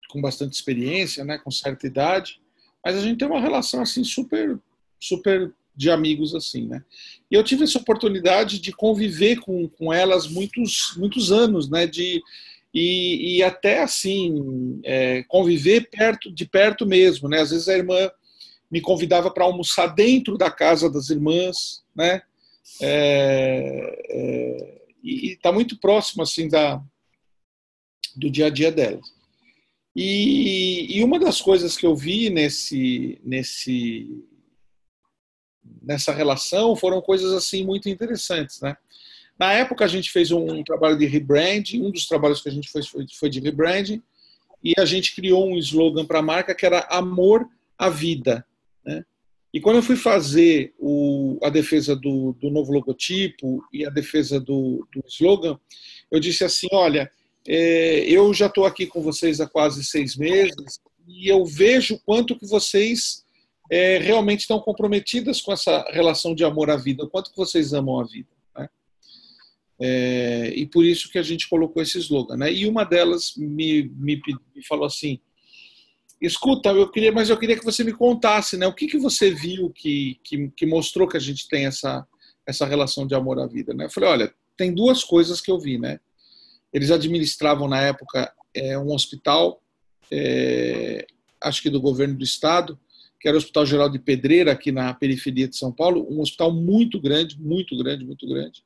Speaker 1: com bastante experiência, né? Com certa idade, mas a gente tem uma relação assim super, super de amigos assim, né? E eu tive essa oportunidade de conviver com, com elas muitos muitos anos, né? De e, e até assim é, conviver perto de perto mesmo, né? Às vezes a irmã me convidava para almoçar dentro da casa das irmãs, né? É, é, e está muito próximo assim da do dia a dia delas. E, e uma das coisas que eu vi nesse nesse nessa relação foram coisas assim muito interessantes, né? Na época a gente fez um trabalho de rebranding, um dos trabalhos que a gente fez foi, foi de rebranding, e a gente criou um slogan para a marca que era amor à vida, né? E quando eu fui fazer o, a defesa do, do, novo logotipo e a defesa do, do slogan, eu disse assim, olha, é, eu já estou aqui com vocês há quase seis meses e eu vejo quanto que vocês é, realmente estão comprometidas com essa relação de amor à vida, quanto que vocês amam a vida. Né? É, e por isso que a gente colocou esse slogan. Né? E uma delas me, me, me, falou assim, escuta, eu queria, mas eu queria que você me contasse, né? O que, que você viu que, que, que mostrou que a gente tem essa, essa relação de amor à vida, né? Eu falei, olha, tem duas coisas que eu vi, né? Eles administravam na época é, um hospital, é, acho que do governo do estado, que era o Hospital Geral de Pedreira, aqui na periferia de São Paulo, um hospital muito grande, muito grande, muito grande.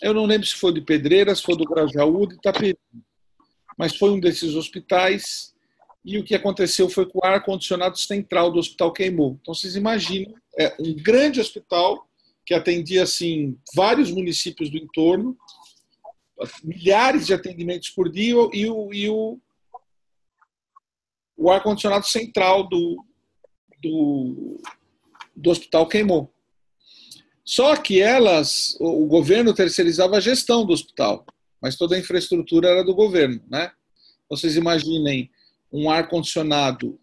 Speaker 1: Eu não lembro se foi de Pedreira, se foi do Grajaú, de Itaperi. Mas foi um desses hospitais e o que aconteceu foi que o ar-condicionado central do hospital queimou. Então, vocês imaginam, é um grande hospital que atendia, assim, vários municípios do entorno, milhares de atendimentos por dia e o, e o, o ar-condicionado central do, do, do hospital queimou. Só que elas, o governo terceirizava a gestão do hospital, mas toda a infraestrutura era do governo, né? Vocês imaginem um ar condicionado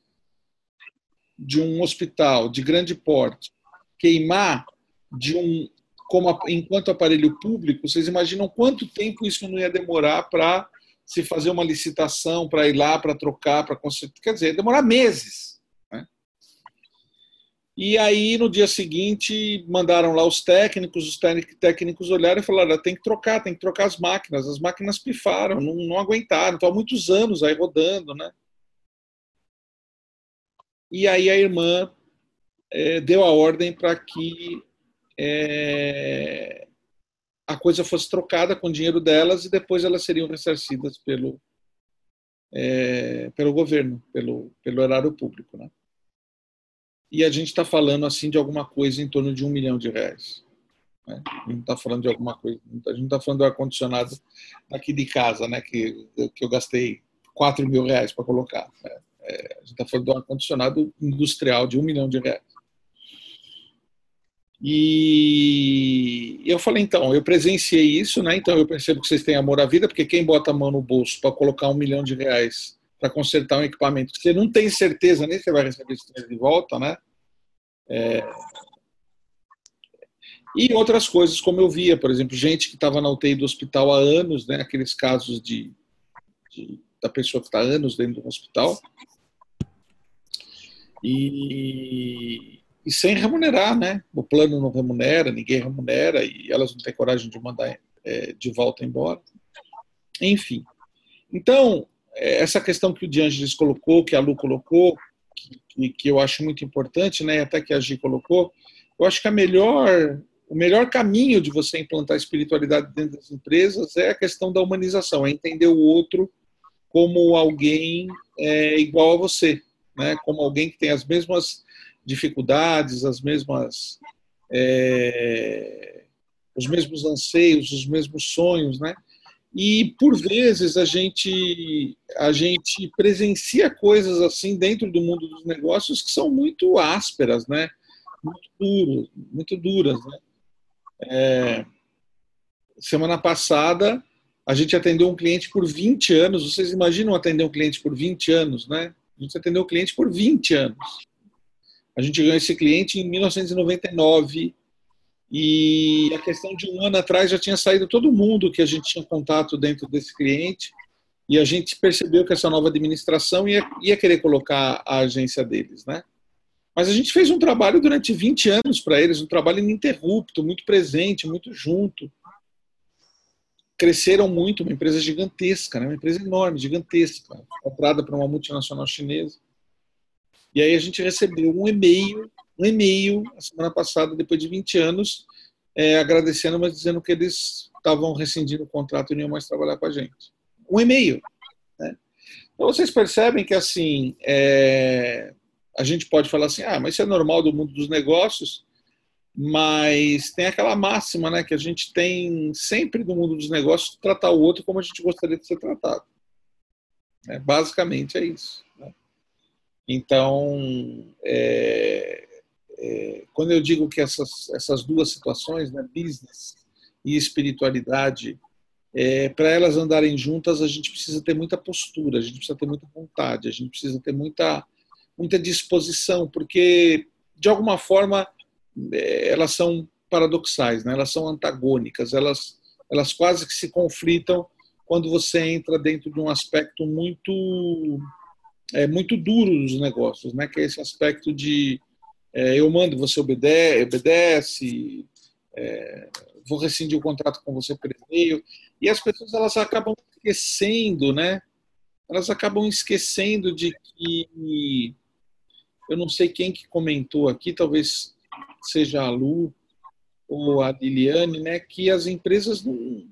Speaker 1: de um hospital de grande porte queimar de um como enquanto aparelho público, vocês imaginam quanto tempo isso não ia demorar para se fazer uma licitação, para ir lá, para trocar, para consertar, quer dizer, demorar meses. E aí, no dia seguinte, mandaram lá os técnicos, os técnicos olharam e falaram: tem que trocar, tem que trocar as máquinas. As máquinas pifaram, não, não aguentaram, estão há muitos anos aí rodando, né? E aí a irmã é, deu a ordem para que é, a coisa fosse trocada com o dinheiro delas e depois elas seriam ressarcidas pelo, é, pelo governo, pelo, pelo erário público, né? e a gente está falando assim de alguma coisa em torno de um milhão de reais. Né? Não está falando de alguma coisa, a gente está falando do ar-condicionado aqui de casa, né? que, que eu gastei 4 mil reais para colocar. Né? É, a gente está falando do ar-condicionado industrial de um milhão de reais. E eu falei, então, eu presenciei isso, né? Então eu percebo que vocês têm amor à vida, porque quem bota a mão no bolso para colocar um milhão de reais para consertar um equipamento você não tem certeza nem se vai receber esse dinheiro de volta, né? É... E outras coisas, como eu via, por exemplo, gente que estava na UTI do hospital há anos, né? Aqueles casos de, de, da pessoa que está anos dentro do hospital. E, e sem remunerar, né? O plano não remunera, ninguém remunera e elas não têm coragem de mandar é, de volta embora. Enfim. Então, é, essa questão que o Diangelis colocou, que a Lu colocou, que, que eu acho muito importante, né, até que a Gi colocou, eu acho que a melhor, o melhor caminho de você implantar espiritualidade dentro das empresas é a questão da humanização, é entender o outro como alguém é, igual a você, né, como alguém que tem as mesmas dificuldades, as mesmas é, os mesmos anseios, os mesmos sonhos, né? E por vezes a gente a gente presencia coisas assim dentro do mundo dos negócios que são muito ásperas, né? Muito duras, muito duras, né? É, semana passada a gente atendeu um cliente por 20 anos. Vocês imaginam atender um cliente por 20 anos, né? A gente atendeu o cliente por 20 anos. A gente ganhou esse cliente em 1999 e a questão de um ano atrás já tinha saído todo mundo que a gente tinha contato dentro desse cliente e a gente percebeu que essa nova administração ia, ia querer colocar a agência deles, né? Mas a gente fez um trabalho durante 20 anos para eles, um trabalho ininterrupto, muito presente, muito junto. Cresceram muito, uma empresa gigantesca, né? uma empresa enorme, gigantesca, comprada por uma multinacional chinesa. E aí a gente recebeu um e-mail um e-mail a semana passada, depois de 20 anos, é, agradecendo, mas dizendo que eles estavam rescindindo o contrato e não iam mais trabalhar com a gente. Um e-mail. Né? Então vocês percebem que assim é, a gente pode falar assim, ah, mas isso é normal do mundo dos negócios, mas tem aquela máxima, né, que a gente tem sempre no mundo dos negócios tratar o outro como a gente gostaria de ser tratado. É, basicamente é isso. Né? Então, é, é, quando eu digo que essas, essas duas situações, né, business e espiritualidade, é, para elas andarem juntas, a gente precisa ter muita postura, a gente precisa ter muita vontade, a gente precisa ter muita, muita disposição, porque, de alguma forma, elas são paradoxais, né? elas são antagônicas, elas, elas quase que se conflitam quando você entra dentro de um aspecto muito é, muito duro dos negócios, né? que é esse aspecto de é, eu mando, você obedece, obedece é, vou rescindir o contrato com você por e-mail. E as pessoas elas acabam esquecendo, né? Elas acabam esquecendo de que eu não sei quem que comentou aqui, talvez seja a Lu ou a Liliane, né? Que as empresas não,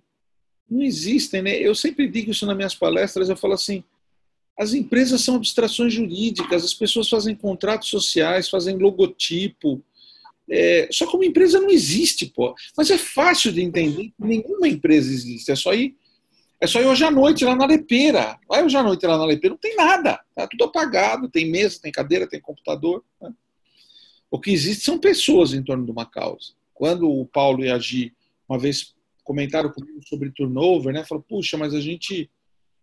Speaker 1: não existem, né? Eu sempre digo isso nas minhas palestras, eu falo assim, as empresas são abstrações jurídicas, as pessoas fazem contratos sociais, fazem logotipo. É, só que uma empresa não existe, pô. Mas é fácil de entender. Nenhuma empresa existe. É só ir, é só ir hoje à noite lá na Lepeira. Vai hoje à noite lá na Lepeira, não tem nada. Tá tudo apagado. Tem mesa, tem cadeira, tem computador. Né? O que existe são pessoas em torno de uma causa. Quando o Paulo e a Gi uma vez comentaram comigo sobre turnover, né? Falou, puxa, mas a gente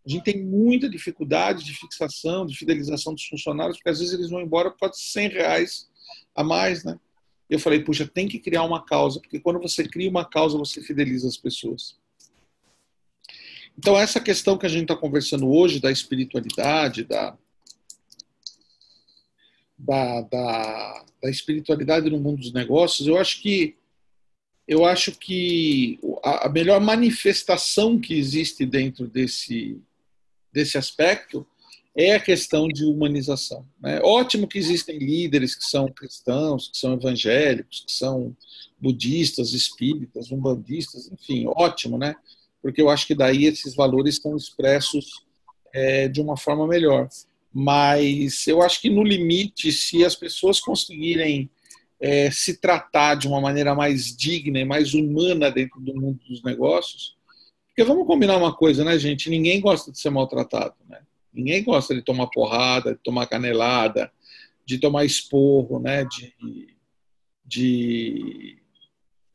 Speaker 1: a gente tem muita dificuldade de fixação, de fidelização dos funcionários, porque às vezes eles vão embora por causa de 100 reais a mais, né? Eu falei, puxa, tem que criar uma causa, porque quando você cria uma causa, você fideliza as pessoas. Então, essa questão que a gente está conversando hoje, da espiritualidade, da, da, da, da espiritualidade no mundo dos negócios, eu acho que eu acho que a melhor manifestação que existe dentro desse desse aspecto é a questão de humanização. Né? Ótimo que existem líderes que são cristãos, que são evangélicos, que são budistas, espíritas, umbandistas, enfim, ótimo, né? Porque eu acho que daí esses valores estão expressos é, de uma forma melhor. Mas eu acho que no limite, se as pessoas conseguirem é, se tratar de uma maneira mais digna e mais humana dentro do mundo dos negócios, porque vamos combinar uma coisa, né, gente? Ninguém gosta de ser maltratado, né? Ninguém gosta de tomar porrada, de tomar canelada, de tomar esporro, né? De, de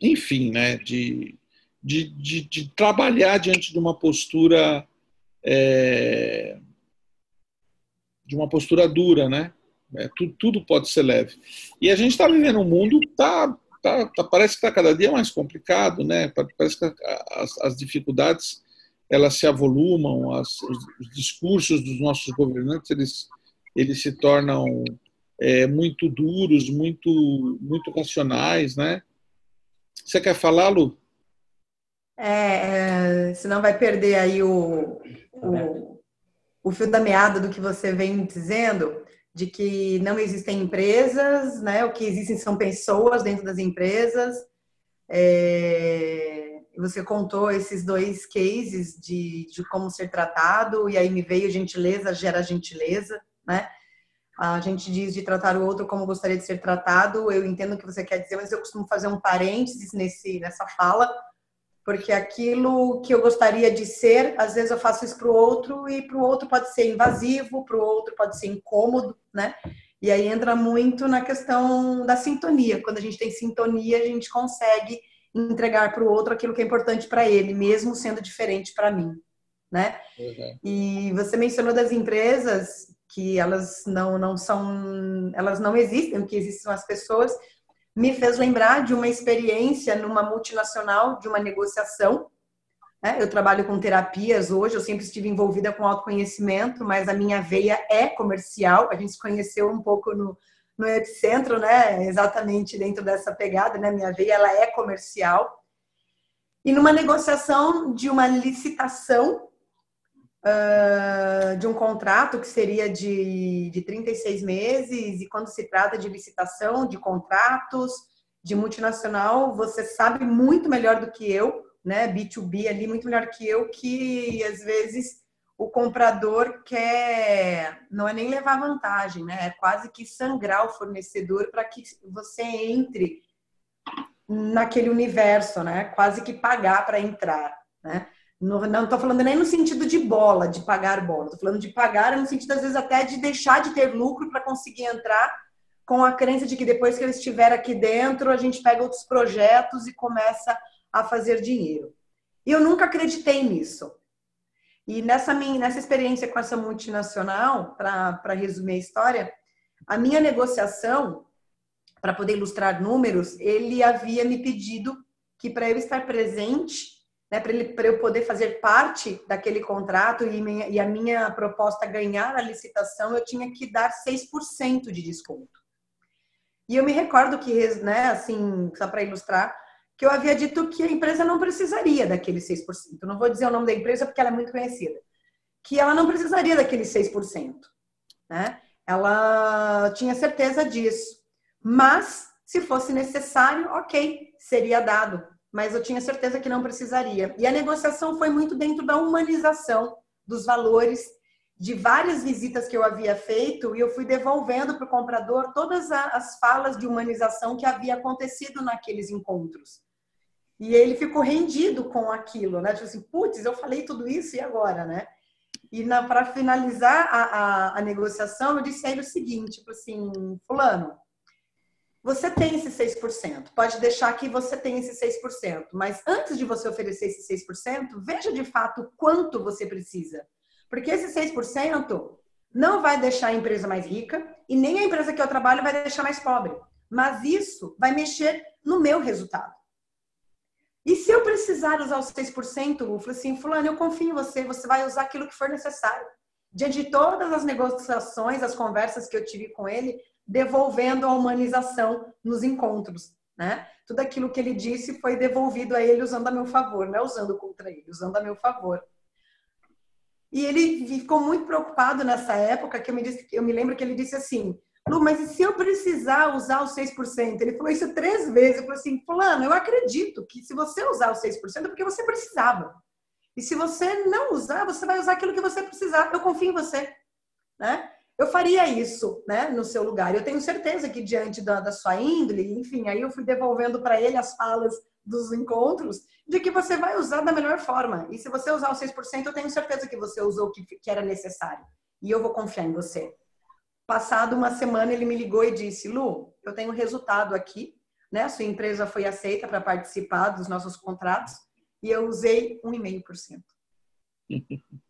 Speaker 1: enfim, né? De, de, de, de trabalhar diante de uma postura é, de uma postura dura, né? É, tudo, tudo, pode ser leve. E a gente está vivendo um mundo que está tá, tá, parece que está cada dia mais complicado, né? Parece que as, as, dificuldades elas se avolumam, as, os, os discursos dos nossos governantes eles, eles se tornam é, muito duros, muito, muito racionais, né? Você quer falar, Lu?
Speaker 8: É, é, senão vai perder aí o, o, o fio da meada do que você vem dizendo, de que não existem empresas, né? O que existem são pessoas dentro das empresas. É, você contou esses dois cases de, de como ser tratado, e aí me veio gentileza, gera gentileza, né? A gente diz de tratar o outro como gostaria de ser tratado. Eu entendo o que você quer dizer, mas eu costumo fazer um parênteses nesse, nessa fala, porque aquilo que eu gostaria de ser, às vezes eu faço isso para o outro e para o outro pode ser invasivo, para o outro pode ser incômodo, né? E aí entra muito na questão da sintonia. Quando a gente tem sintonia, a gente consegue entregar para o outro aquilo que é importante para ele, mesmo sendo diferente para mim, né? Uhum. E você mencionou das empresas que elas não não são, elas não existem, o que existem são as pessoas me fez lembrar de uma experiência numa multinacional de uma negociação. Né? Eu trabalho com terapias hoje, eu sempre estive envolvida com autoconhecimento, mas a minha veia é comercial. A gente se conheceu um pouco no, no epicentro, né? exatamente dentro dessa pegada. Né? Minha veia ela é comercial. E numa negociação de uma licitação uh, de um contrato que seria de, de 36 meses, e quando se trata de licitação, de contratos, de multinacional, você sabe muito melhor do que eu, né? B2B ali, muito melhor que eu, que às vezes o comprador quer, não é nem levar vantagem, né? É quase que sangrar o fornecedor para que você entre naquele universo, né? Quase que pagar para entrar, né? Não estou falando nem no sentido de bola, de pagar bola. Estou falando de pagar no sentido, às vezes, até de deixar de ter lucro para conseguir entrar com a crença de que depois que ele estiver aqui dentro, a gente pega outros projetos e começa a fazer dinheiro. E eu nunca acreditei nisso. E nessa, minha, nessa experiência com essa multinacional, para resumir a história, a minha negociação, para poder ilustrar números, ele havia me pedido que para eu estar presente né, para eu poder fazer parte daquele contrato e, minha, e, a minha proposta ganhar a licitação, eu tinha que dar 6% de desconto. E eu me recordo que, né, assim, só para ilustrar, que eu havia dito que a empresa não precisaria daquele 6%. Eu não vou dizer o nome da empresa porque ela é muito conhecida. Que ela não precisaria daquele 6%. Né? Ela tinha certeza disso. Mas, se fosse necessário, ok, seria dado mas eu tinha certeza que não precisaria. E a negociação foi muito dentro da humanização dos valores de várias visitas que eu havia feito e eu fui devolvendo para o comprador todas as falas de humanização que havia acontecido naqueles encontros. E ele ficou rendido com aquilo, né? Tipo assim, putz, eu falei tudo isso e agora, né? E para finalizar a, a, a, negociação, eu disse a ele o seguinte, tipo assim, fulano, você tem esse 6%, pode deixar que você tem esse 6%, mas antes de você oferecer esse 6%, veja de fato quanto você precisa. Porque esse 6% não vai deixar a empresa mais rica e nem a empresa que eu trabalho vai deixar mais pobre. Mas isso vai mexer no meu resultado. E se eu precisar usar os 6%, eu falei assim, fulano, eu confio em você, você vai usar aquilo que for necessário. Diante de todas as negociações, as conversas que eu tive com ele, devolvendo a humanização nos encontros, né? Tudo aquilo que ele disse foi devolvido a ele usando a meu favor, não é usando contra ele, usando a meu favor. E ele ficou muito preocupado nessa época, que eu me, disse, eu me lembro que ele disse assim, Lu, mas e se eu precisar usar os 6%? Ele falou isso três vezes. Eu falei assim, fulano, eu acredito que se você usar os 6% é porque você precisava. E se você não usar, você vai usar aquilo que você precisar. Eu confio em você. Né? Eu faria isso, né, no seu lugar. Eu tenho certeza que diante da, da sua índole, enfim, aí eu fui devolvendo para ele as falas dos encontros, de que você vai usar da melhor forma. E se você usar os 6%, eu tenho certeza que você usou o que, que era necessário. E eu vou confiar em você. Passado uma semana, ele me ligou e disse: Lu, eu tenho resultado aqui, né? Sua empresa foi aceita para participar dos nossos contratos e eu usei 1,5%. [LAUGHS]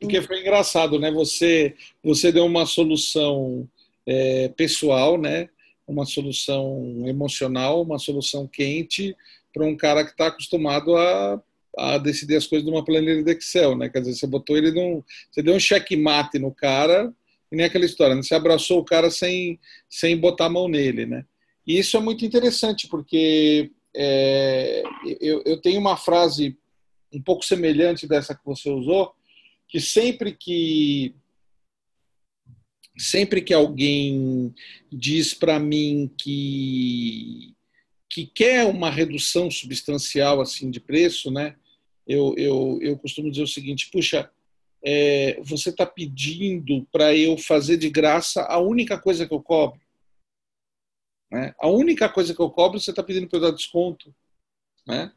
Speaker 1: Porque foi engraçado, né? Você, você deu uma solução é, pessoal, né? Uma solução emocional, uma solução quente para um cara que está acostumado a, a decidir as coisas numa planilha de Excel, né? Quer dizer, você botou ele num, você deu um checkmate no cara, e nem aquela história, né? você abraçou o cara sem, sem botar a mão nele, né? E isso é muito interessante, porque é, eu, eu tenho uma frase um pouco semelhante dessa que você usou, que sempre que sempre que alguém diz para mim que que quer uma redução substancial assim de preço, né? Eu, eu, eu costumo dizer o seguinte: puxa, é, você está pedindo para eu fazer de graça a única coisa que eu cobro. Né? A única coisa que eu cobro, você está pedindo para eu dar desconto. Né?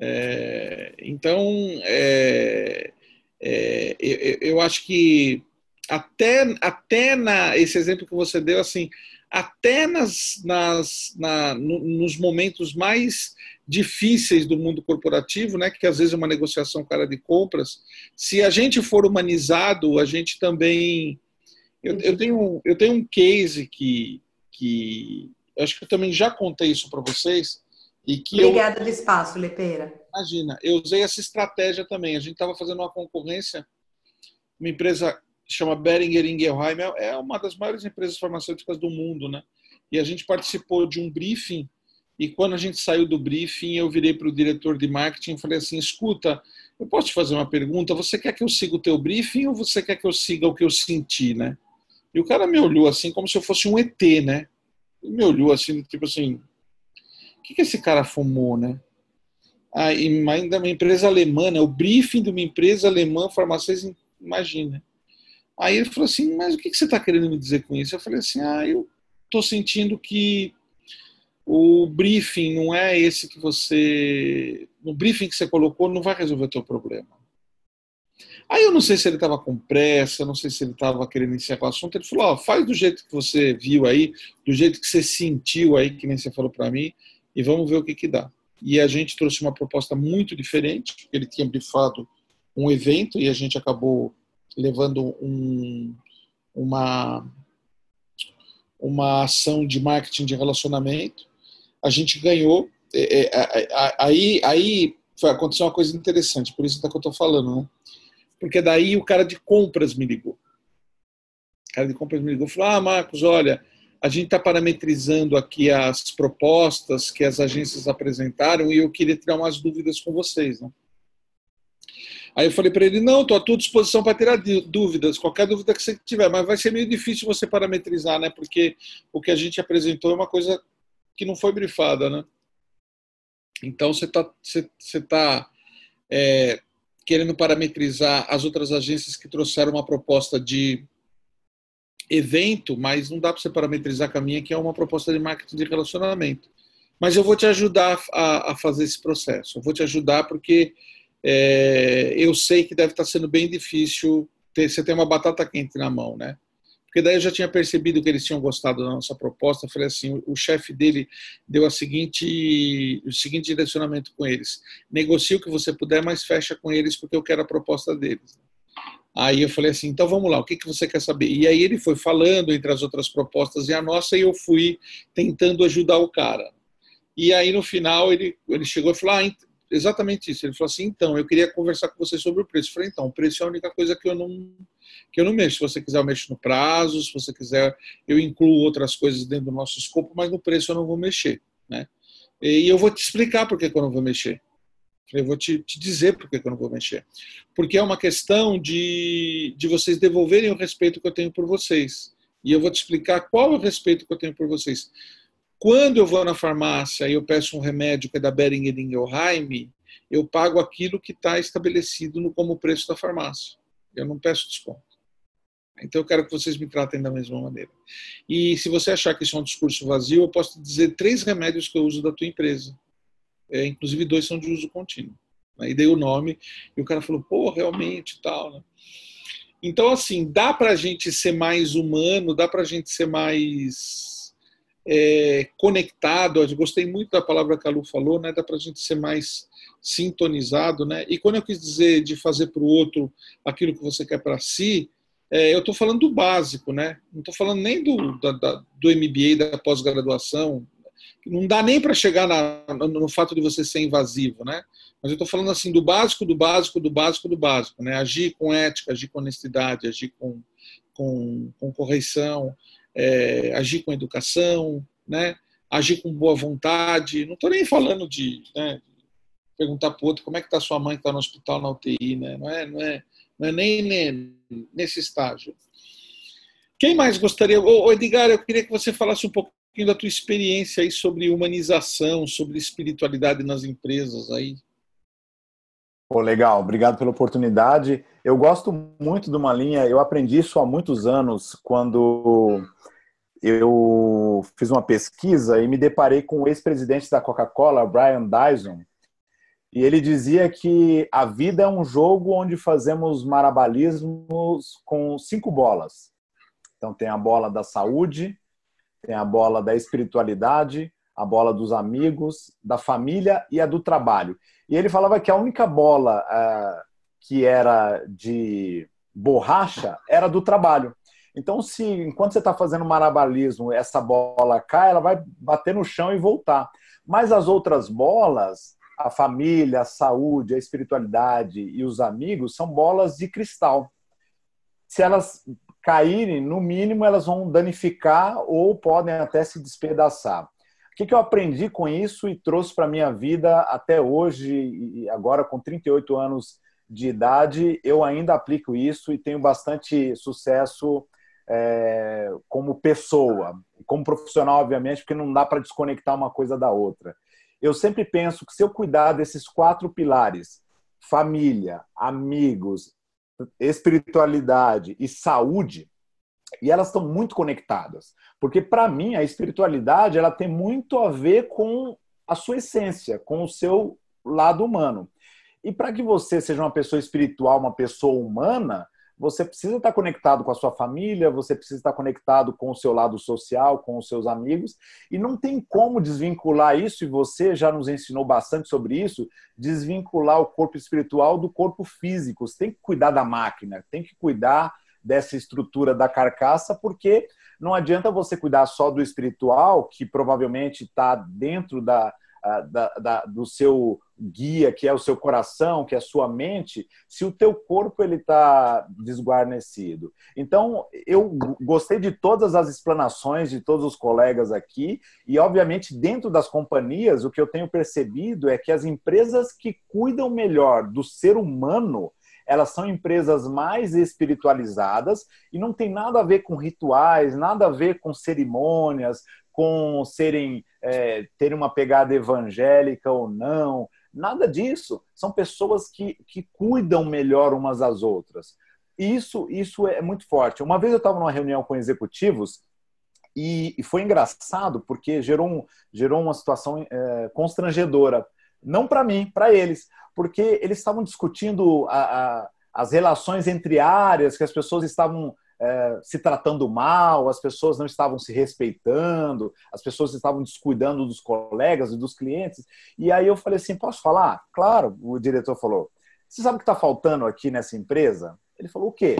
Speaker 1: É, então, é, é, eu, eu, acho que até, até na, esse exemplo que você deu, assim, até nas, nas, na, nos momentos mais difíceis do mundo corporativo, né, que às vezes é uma negociação cara de compras, se a gente for humanizado, a gente também. Eu, eu tenho, eu tenho um case que, que acho que eu também já contei isso para vocês. E que
Speaker 8: Obrigada
Speaker 1: eu,
Speaker 8: do espaço, Lepeira.
Speaker 1: Imagina, eu usei essa estratégia também. A gente estava fazendo uma concorrência, uma empresa chama Beringer Ingelheim, é uma das maiores empresas farmacêuticas do mundo, né? E a gente participou de um briefing e quando a gente saiu do briefing, eu virei para o diretor de marketing e falei assim: escuta, eu posso te fazer uma pergunta? Você quer que eu siga o teu briefing ou você quer que eu siga o que eu senti, né? E o cara me olhou assim, como se eu fosse um ET, né? Ele me olhou assim, tipo assim: o que, que esse cara fumou, né? Ah, ainda uma empresa alemã, né? o briefing de uma empresa alemã farmacêutica, imagina. Aí ele falou assim, mas o que você está querendo me dizer com isso? Eu falei assim, ah, eu estou sentindo que o briefing não é esse que você... No briefing que você colocou não vai resolver o teu problema. Aí eu não sei se ele estava com pressa, não sei se ele estava querendo encerrar o assunto. Ele falou, oh, faz do jeito que você viu aí, do jeito que você sentiu aí, que nem você falou para mim, e vamos ver o que que dá. E a gente trouxe uma proposta muito diferente. Ele tinha brifado um evento e a gente acabou levando um, uma, uma ação de marketing de relacionamento. A gente ganhou. É, é, aí, aí aconteceu uma coisa interessante, por isso que eu estou falando, né? Porque daí o cara de compras me ligou. O cara de compras me ligou e falou: Ah, Marcos, olha, a gente está parametrizando aqui as propostas que as agências apresentaram e eu queria tirar umas dúvidas com vocês. Né? Aí eu falei para ele: não, estou à tua disposição para tirar dúvidas, qualquer dúvida que você tiver, mas vai ser meio difícil você parametrizar, né? Porque o que a gente apresentou é uma coisa que não foi brifada, né? Então você está você, você tá, é, querendo parametrizar as outras agências que trouxeram uma proposta de evento, mas não dá para você parametrizar com a minha, que é uma proposta de marketing de relacionamento. Mas eu vou te ajudar a, a fazer esse processo. Eu vou te ajudar porque é, eu sei que deve estar sendo bem difícil ter, você ter uma batata quente na mão, né? Porque daí eu já tinha percebido que eles tinham gostado da nossa proposta. Eu falei assim, o, o chefe dele deu a seguinte, o seguinte direcionamento com eles: negocie o que você puder, mas fecha com eles porque eu quero a proposta deles. Aí eu falei assim, então vamos lá, o que, que você quer saber? E aí ele foi falando entre as outras propostas e a nossa, e eu fui tentando ajudar o cara. E aí no final ele, ele chegou e falou, ah, exatamente isso. Ele falou assim: então, eu queria conversar com você sobre o preço. Eu falei: então, o preço é a única coisa que eu não que eu não mexo. Se você quiser, eu mexo no prazo. Se você quiser, eu incluo outras coisas dentro do nosso escopo, mas no preço eu não vou mexer, né? E eu vou te explicar por que, eu não vou mexer. Eu vou te, te dizer por que, eu não vou mexer. Porque é uma questão de, de vocês devolverem o respeito que eu tenho por vocês. E eu vou te explicar qual é o respeito que eu tenho por vocês. Quando eu vou na farmácia e eu peço um remédio que é da Beringer Ingelheim, eu pago aquilo que está estabelecido no como preço da farmácia. Eu não peço desconto. Então eu quero que vocês me tratem da mesma maneira. E se você achar que isso é um discurso vazio, eu posso te dizer três remédios que eu uso da tua empresa. É, inclusive dois são de uso contínuo. Aí dei o nome e o cara falou, pô, realmente tal. Né? Então, assim, dá para a gente ser mais humano, dá para a gente ser mais é, conectado. Eu gostei muito da palavra que a Lu falou, né? Dá para a gente ser mais sintonizado, né? E quando eu quis dizer de fazer para o outro aquilo que você quer para si, é, eu estou falando do básico, né? Não estou falando nem do, da, da, do MBA, da pós-graduação. Não dá nem para chegar na, no, fato de você ser invasivo, né? Mas eu estou falando assim do básico, do básico, do básico, do básico, né? Agir com ética, agir com honestidade, agir com, com, com correção, é, agir com educação, né? Agir com boa vontade. Não estou nem falando de né, perguntar para o outro como é que está sua mãe que está no hospital na UTI, né? Não é, não é, não é nem, nem nesse estágio. Quem mais gostaria? Ô, Edgar, eu queria que você falasse um pouquinho da tua experiência aí sobre humanização, sobre espiritualidade nas empresas aí.
Speaker 9: Pô, legal, obrigado pela oportunidade. Eu gosto muito de uma linha, eu aprendi isso há muitos anos, quando eu fiz uma pesquisa e me deparei com o ex-presidente da Coca-Cola, Brian Dyson, e ele dizia que a vida é um jogo onde fazemos marabalismos com cinco bolas. Então tem a bola da saúde, tem a bola da espiritualidade, a bola dos amigos, da família e a do trabalho. E ele falava que a única bola uh, que era de borracha era do trabalho. Então, se enquanto você está fazendo marabalismo, essa bola cai, ela vai bater no chão e voltar. Mas as outras bolas, a família, a saúde, a espiritualidade e os amigos, são bolas de cristal. Se elas caírem, no mínimo, elas vão danificar ou podem até se despedaçar que, que eu aprendi com isso e trouxe para a minha vida até hoje, e agora com 38 anos de idade, eu ainda aplico isso e tenho bastante sucesso é, como pessoa, como profissional, obviamente, porque não dá para desconectar uma coisa da outra. Eu sempre penso que se eu cuidar desses quatro pilares, família, amigos, espiritualidade e saúde, e elas estão muito conectadas, porque para mim a espiritualidade ela tem muito a ver com a sua essência, com o seu lado humano. E para que você seja uma pessoa espiritual, uma pessoa humana, você precisa estar conectado com a sua família, você precisa estar conectado com o seu lado social, com os seus amigos, e não tem como desvincular isso, e você já nos ensinou bastante sobre isso, desvincular o corpo espiritual do corpo físico. Você tem que cuidar da máquina, tem que cuidar dessa estrutura da carcaça, porque não adianta você cuidar só do espiritual, que provavelmente está dentro da, da, da, do seu guia, que é o seu coração, que é a sua mente, se o teu corpo ele está desguarnecido. Então, eu gostei de todas as explanações de todos os colegas aqui e, obviamente, dentro das companhias, o que eu tenho percebido é que as empresas que cuidam melhor do ser humano, elas são empresas mais espiritualizadas e não tem nada a ver com rituais, nada a ver com cerimônias, com serem é, terem uma pegada evangélica ou não, nada disso. São pessoas que, que cuidam melhor umas das outras. Isso, isso é muito forte. Uma vez eu estava numa reunião com executivos e, e, foi engraçado porque gerou, um, gerou uma situação é, constrangedora. Não para mim, para eles porque eles estavam discutindo a, a, as relações entre áreas, que as pessoas estavam é, se tratando mal, as pessoas não estavam se respeitando, as pessoas estavam descuidando dos colegas e dos clientes. E aí eu falei assim: posso falar? Claro, o diretor falou. Você sabe o que está faltando aqui nessa empresa? Ele falou: o quê?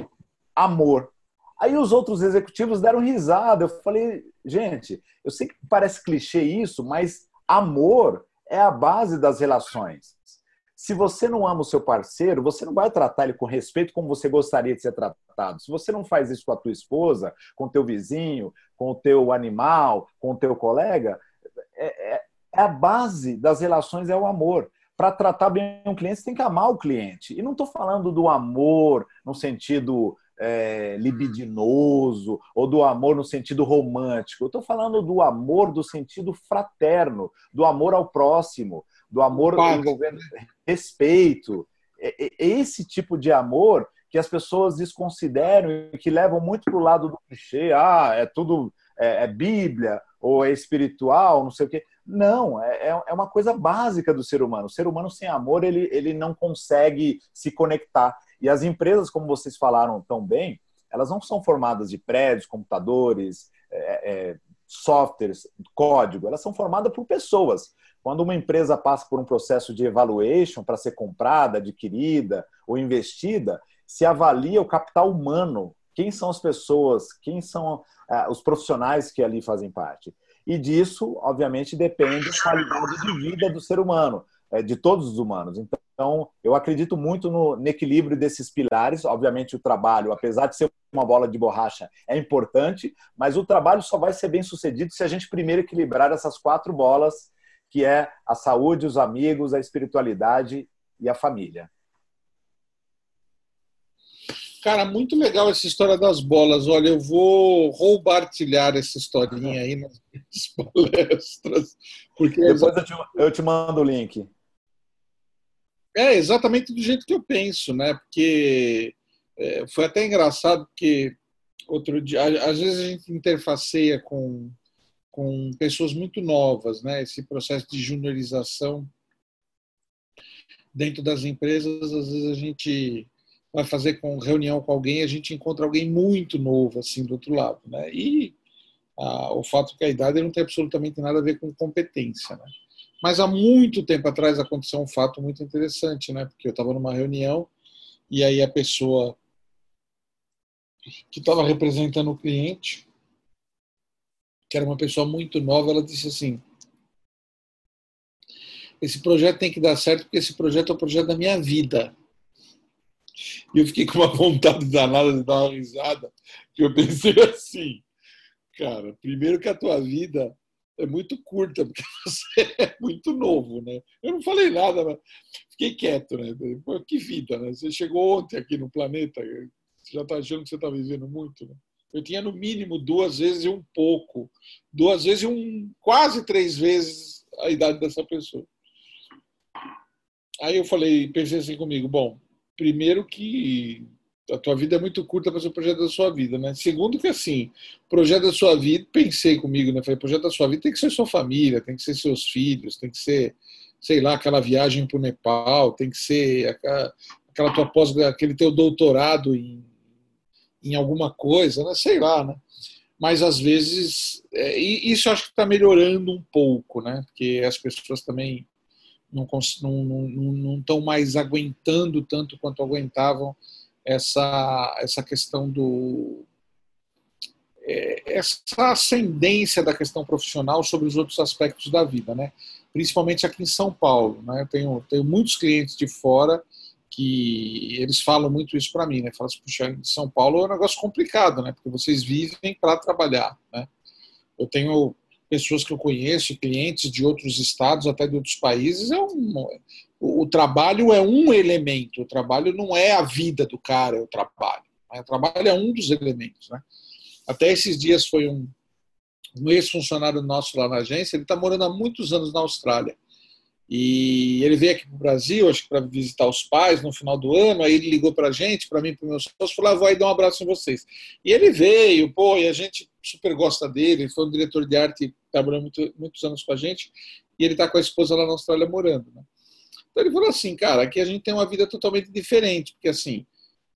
Speaker 9: Amor. Aí os outros executivos deram risada. Eu falei: gente, eu sei que parece clichê isso, mas amor é a base das relações. Se você não ama o seu parceiro, você não vai tratar ele com respeito como você gostaria de ser tratado. Se você não faz isso com a tua esposa, com o teu vizinho, com o teu animal, com o teu colega, é, é, é a base das relações é o amor. Para tratar bem um cliente, você tem que amar o cliente. E não estou falando do amor no sentido é, libidinoso ou do amor no sentido romântico. Eu estou falando do amor do sentido fraterno, do amor ao próximo, do amor envolvendo respeito. É, é, esse tipo de amor que as pessoas desconsideram e que levam muito para o lado do clichê. Ah, é tudo é, é, Bíblia ou é espiritual, não sei o quê. Não, é, é, é uma coisa básica do ser humano. O ser humano sem amor, ele, ele não consegue se conectar. E as empresas, como vocês falaram tão bem, elas não são formadas de prédios, computadores, é, é, softwares, código, elas são formadas por pessoas. Quando uma empresa passa por um processo de evaluation para ser comprada, adquirida ou investida, se avalia o capital humano. Quem são as pessoas? Quem são ah, os profissionais que ali fazem parte? e disso, obviamente, depende a qualidade de vida do ser humano, é, de todos os humanos. Então, eu acredito muito no, no equilíbrio desses pilares. Obviamente, o trabalho, apesar de ser uma bola de borracha, é importante, mas o trabalho só vai ser bem sucedido se a gente primeiro equilibrar essas quatro bolas, que é a saúde, os amigos, a espiritualidade e a família.
Speaker 1: Cara, muito legal essa história das bolas. Olha, eu vou roubartilhar essa historinha aí nas [LAUGHS] palestras. Porque
Speaker 9: Depois eu te, eu te mando o link.
Speaker 1: É exatamente do jeito que eu penso, né? Porque é, foi até engraçado porque outro dia, às vezes a gente interfaceia com, com pessoas muito novas, né? Esse processo de juniorização dentro das empresas, às vezes a gente vai fazer com reunião com alguém, a gente encontra alguém muito novo assim do outro lado, né? E a, o fato que a idade não tem absolutamente nada a ver com competência, né? Mas há muito tempo atrás aconteceu um fato muito interessante, né? Porque eu estava numa reunião e aí a pessoa que estava representando o cliente, que era uma pessoa muito nova, ela disse assim: esse projeto tem que dar certo porque esse projeto é o projeto da minha vida. E eu fiquei com uma [LAUGHS] vontade danada de dar uma risada, que eu pensei [LAUGHS] assim, cara, primeiro que a tua vida é muito curta, porque [LAUGHS] você é muito novo, né? Eu não falei nada, mas fiquei quieto, né? Pô, que vida, né? Você chegou ontem aqui no planeta, você já está achando que você está vivendo muito, né? Eu tinha no mínimo duas vezes e um pouco, duas vezes e um quase três vezes a idade dessa pessoa. Aí eu falei, pensei assim comigo, bom, primeiro que a tua vida é muito curta para ser o projeto da sua vida, né? Segundo que assim, projeto da sua vida, pensei comigo, né? Falei, projeto da sua vida tem que ser sua família, tem que ser seus filhos, tem que ser, sei lá, aquela viagem para o Nepal, tem que ser aquela, aquela tua pós, aquele teu doutorado em, em alguma coisa, né? Sei lá, né? Mas às vezes, é, isso acho que está melhorando um pouco, né? Porque as pessoas também não estão não, não, não mais aguentando tanto quanto aguentavam essa, essa questão do. É, essa ascendência da questão profissional sobre os outros aspectos da vida, né? principalmente aqui em São Paulo. Né? Eu tenho, tenho muitos clientes de fora que eles falam muito isso para mim, né? Falam assim, puxa, São Paulo é um negócio complicado, né? Porque vocês vivem para trabalhar, né? Eu tenho pessoas que eu conheço, clientes de outros estados, até de outros países, é um, o, o trabalho é um elemento, o trabalho não é a vida do cara, é o trabalho. Né? O trabalho é um dos elementos. Né? Até esses dias foi um, um ex-funcionário nosso lá na agência, ele está morando há muitos anos na Austrália. E ele veio aqui para o Brasil, acho que para visitar os pais no final do ano. Aí ele ligou para a gente, para mim, para meus sócios, falou: ah, vou aí dar um abraço em vocês. E ele veio, pô, e a gente super gosta dele. Ele foi um diretor de arte, trabalhou muito, muitos anos com a gente. E ele está com a esposa lá na Austrália morando. Né? Então ele falou assim: cara, aqui a gente tem uma vida totalmente diferente, porque assim,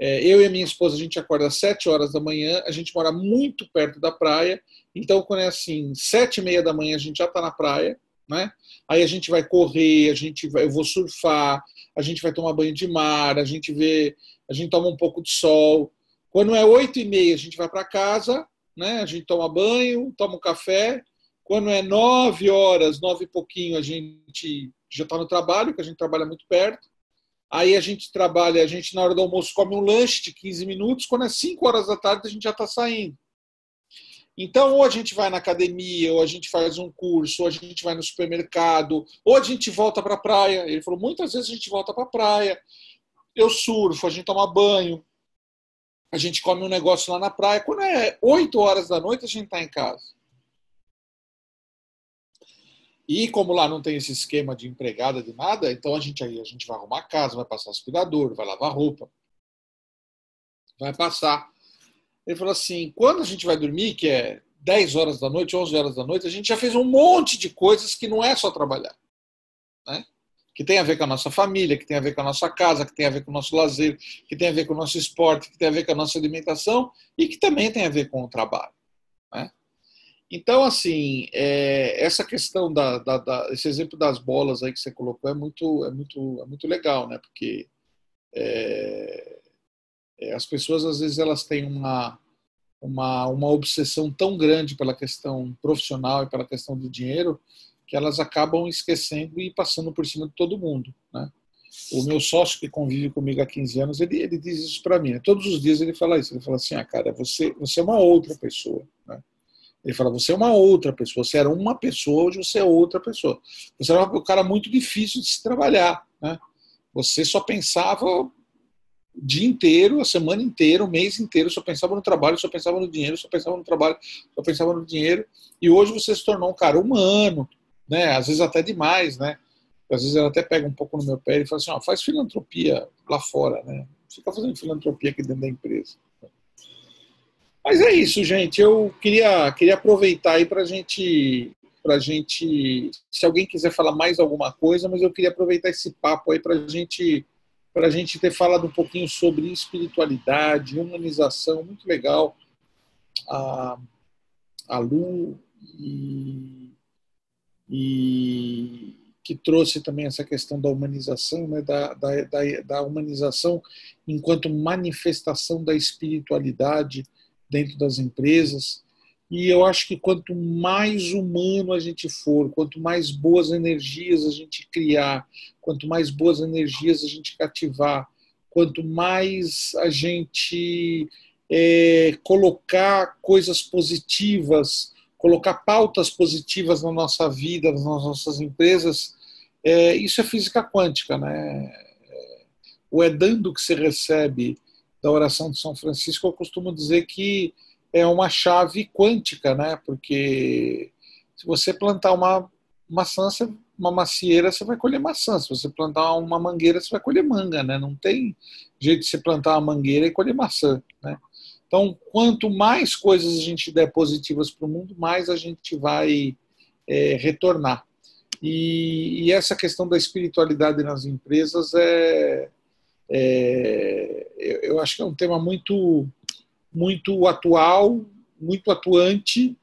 Speaker 1: é, eu e a minha esposa, a gente acorda às sete horas da manhã, a gente mora muito perto da praia. Então, quando é assim, sete e meia da manhã, a gente já está na praia né? Aí a gente vai correr, a gente vai, eu vou surfar, a gente vai tomar banho de mar, a gente vê, a gente toma um pouco de sol. Quando é oito e meia, a gente vai para casa, né? A gente toma banho, toma um café. Quando é nove horas, nove e pouquinho, a gente já está no trabalho, que a gente trabalha muito perto. Aí a gente trabalha, a gente na hora do almoço come um lanche de 15 minutos. Quando é cinco horas da tarde, a gente já está saindo. Então, ou a gente vai na academia, ou a gente faz um curso, ou a gente vai no supermercado, ou a gente volta para a praia. Ele falou: muitas vezes a gente volta para a praia. Eu surfo, a gente toma banho, a gente come um negócio lá na praia. Quando é 8 horas da noite, a gente está em casa. E como lá não tem esse esquema de empregada de nada, então a gente aí a gente vai arrumar a casa, vai passar aspirador, vai lavar roupa, vai passar ele falou assim: quando a gente vai dormir, que é 10 horas da noite, 11 horas da noite, a gente já fez um monte de coisas que não é só trabalhar. Né? Que tem a ver com a nossa família, que tem a ver com a nossa casa, que tem a ver com o nosso lazer, que tem a ver com o nosso esporte, que tem a ver com a nossa alimentação e que também tem a ver com o trabalho. Né? Então, assim, é, essa questão da, da, da, esse exemplo das bolas aí que você colocou é muito, é muito, é muito legal, né? Porque é, as pessoas às vezes elas têm uma uma, uma obsessão tão grande pela questão profissional e pela questão do dinheiro que elas acabam esquecendo e passando por cima de todo mundo. Né? O meu sócio que convive comigo há 15 anos, ele, ele diz isso para mim. Né? Todos os dias ele fala isso. Ele fala assim, ah, cara, você, você é uma outra pessoa. Né? Ele fala, você é uma outra pessoa. Você era uma pessoa, hoje você é outra pessoa. Você era um cara muito difícil de se trabalhar. Né? Você só pensava o dia inteiro, a semana inteira, o mês inteiro, só pensava no trabalho, só pensava no dinheiro, só pensava no trabalho, só pensava no dinheiro. E hoje você se tornou um cara humano, né? Às vezes até demais, né? Às vezes ela até pega um pouco no meu pé e fala assim, ó, faz filantropia lá fora, né? Fica fazendo filantropia aqui dentro da empresa. Mas é isso, gente. Eu queria, queria aproveitar aí para gente, a gente, se alguém quiser falar mais alguma coisa, mas eu queria aproveitar esse papo aí para gente, a gente ter falado um pouquinho sobre espiritualidade, humanização, muito legal. A, a Lu e, e que trouxe também essa questão da humanização, né, da, da, da, da humanização enquanto manifestação da espiritualidade dentro das empresas. E eu acho que quanto mais humano a gente for, quanto mais boas energias a gente criar, quanto mais boas energias a gente cativar, quanto mais a gente é, colocar coisas positivas colocar pautas positivas na nossa vida, nas nossas empresas, é, isso é física quântica, né? O é dando que se recebe da oração de São Francisco, eu costumo dizer que é uma chave quântica, né? Porque se você plantar uma maçã, uma macieira, você vai colher maçã. Se você plantar uma mangueira, você vai colher manga, né? Não tem jeito de você plantar uma mangueira e colher maçã, né? Então, quanto mais coisas a gente der positivas para o mundo, mais a gente vai é, retornar. E, e, essa questão da espiritualidade nas empresas é, é, eu acho que é um tema muito, muito atual, muito atuante,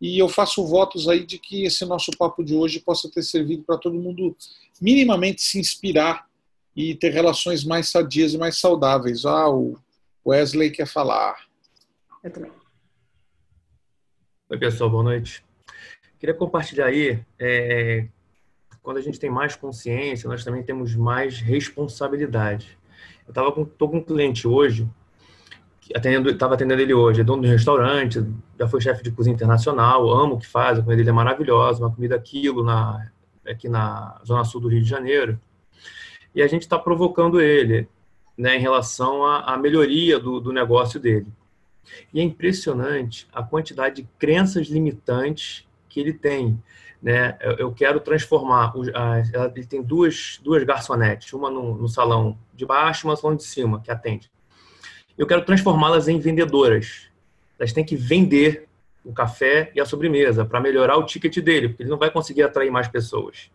Speaker 1: e eu faço votos aí de que esse nosso papo de hoje possa ter servido para todo mundo minimamente se inspirar e ter relações mais sadias e mais saudáveis. Ah, o Wesley quer falar.
Speaker 8: Eu também.
Speaker 13: Oi, pessoal, boa noite. Queria compartilhar aí, é, quando a gente tem mais consciência, nós também temos mais responsabilidade. Eu estava com, tô com um cliente hoje, atendendo, estava atendendo ele hoje, é dono de um restaurante, já foi chefe de cozinha internacional, amo o que faz, a comida dele é maravilhosa, uma comida aquilo na, aqui na Zona Sul do Rio de Janeiro. E a gente está provocando ele né, em relação à, à melhoria do, do negócio dele. E é impressionante a quantidade de crenças limitantes que ele tem. Né? Eu quero transformar. Ele tem duas, duas garçonetes, uma no, no salão de baixo e uma no salão de cima, que atende. Eu quero transformá-las em vendedoras. Elas têm que vender o café e a sobremesa para melhorar o ticket dele, porque ele não vai conseguir atrair mais pessoas.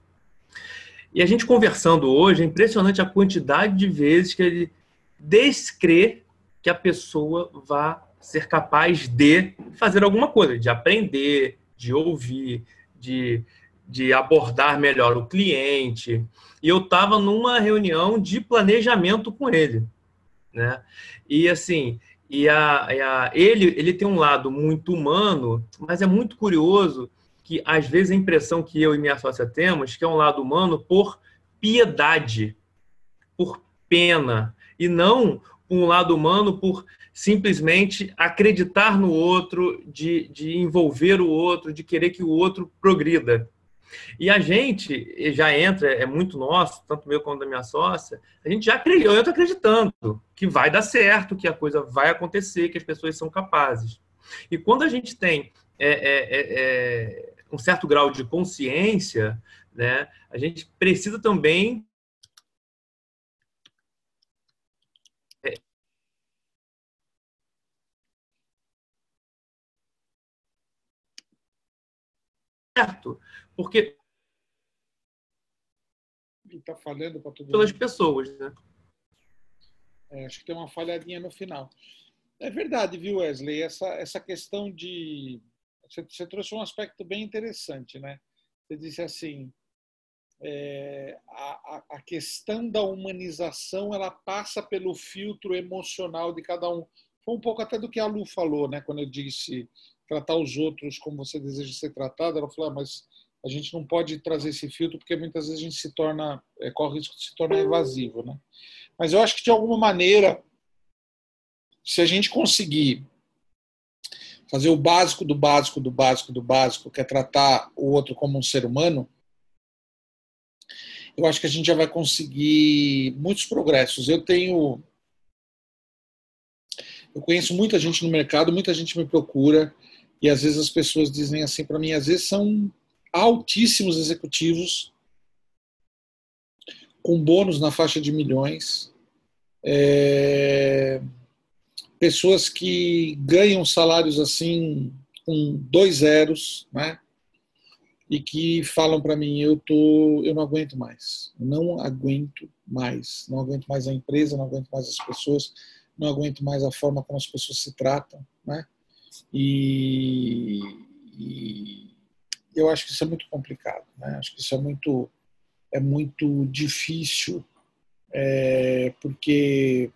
Speaker 13: E a gente conversando hoje, é impressionante a quantidade de vezes que ele descrê que a pessoa vá ser capaz de fazer alguma coisa, de aprender, de ouvir, de, de abordar melhor o cliente. E eu estava numa reunião de planejamento com ele, né? E assim, e a, e a, ele, ele tem um lado muito humano, mas é muito curioso que às vezes a impressão que eu e minha sócia temos que é um lado humano por piedade, por pena, e não um lado humano por simplesmente acreditar no outro, de, de envolver o outro, de querer que o outro progrida. E a gente já entra, é muito nosso, tanto meu quanto da minha sócia, a gente já criou, eu estou acreditando que vai dar certo, que a coisa vai acontecer, que as pessoas são capazes. E quando a gente tem é, é, é, é um certo grau de consciência, né, a gente precisa também certo, porque
Speaker 1: está falhando para todo
Speaker 13: pelas pessoas, né?
Speaker 1: É, acho que tem uma falhadinha no final. É verdade, viu, Wesley? Essa essa questão de você, você trouxe um aspecto bem interessante, né? Você disse assim, é, a, a questão da humanização ela passa pelo filtro emocional de cada um. foi um pouco até do que a Lu falou, né? Quando eu disse tratar os outros como você deseja ser tratado, ela falou, ah, mas a gente não pode trazer esse filtro porque muitas vezes a gente se torna, é, corre o risco de se tornar evasivo, né? Mas eu acho que de alguma maneira, se a gente conseguir fazer o básico do básico do básico do básico, que é tratar o outro como um ser humano, eu acho que a gente já vai conseguir muitos progressos. Eu tenho. Eu conheço muita gente no mercado, muita gente me procura, e às vezes as pessoas dizem assim para mim, às vezes são altíssimos executivos com bônus na faixa de milhões, é, pessoas que ganham salários assim com dois zeros, né? e que falam para mim eu tô eu não aguento mais não aguento mais não aguento mais a empresa não aguento mais as pessoas não aguento mais a forma como as pessoas se tratam né e, e eu acho que isso é muito complicado né acho que isso é muito é muito difícil é, porque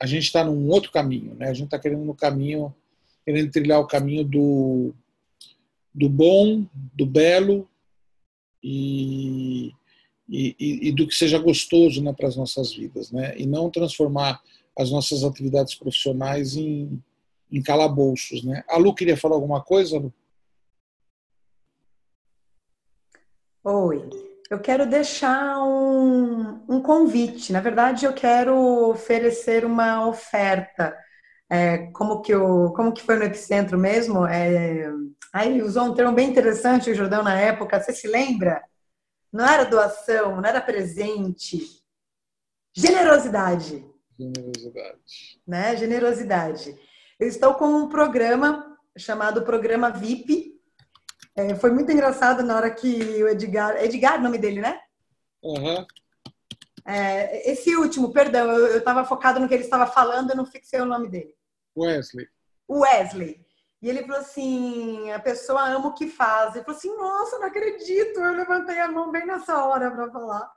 Speaker 1: a gente está num outro caminho né a gente está querendo no caminho querendo trilhar o caminho do do bom, do belo e, e, e do que seja gostoso né, para as nossas vidas, né? E não transformar as nossas atividades profissionais em, em calabouços, né? A Lu queria falar alguma coisa, Lu?
Speaker 8: Oi, eu quero deixar um, um convite. Na verdade, eu quero oferecer uma oferta é, como que o como que foi no epicentro mesmo? É, aí ele usou um termo bem interessante, o Jordão na época. Você se lembra? Não era doação, não era presente, generosidade.
Speaker 1: Generosidade.
Speaker 8: Né? Generosidade. Eu estou com um programa chamado Programa VIP. É, foi muito engraçado na hora que o Edgar, Edgar, o nome dele, né?
Speaker 1: Uhum.
Speaker 8: É, esse último, perdão, eu estava focado no que ele estava falando, eu não fixei o nome dele.
Speaker 1: Wesley.
Speaker 8: Wesley. E ele falou assim: a pessoa ama o que faz. Ele falou assim: nossa, não acredito. Eu levantei a mão bem nessa hora para falar.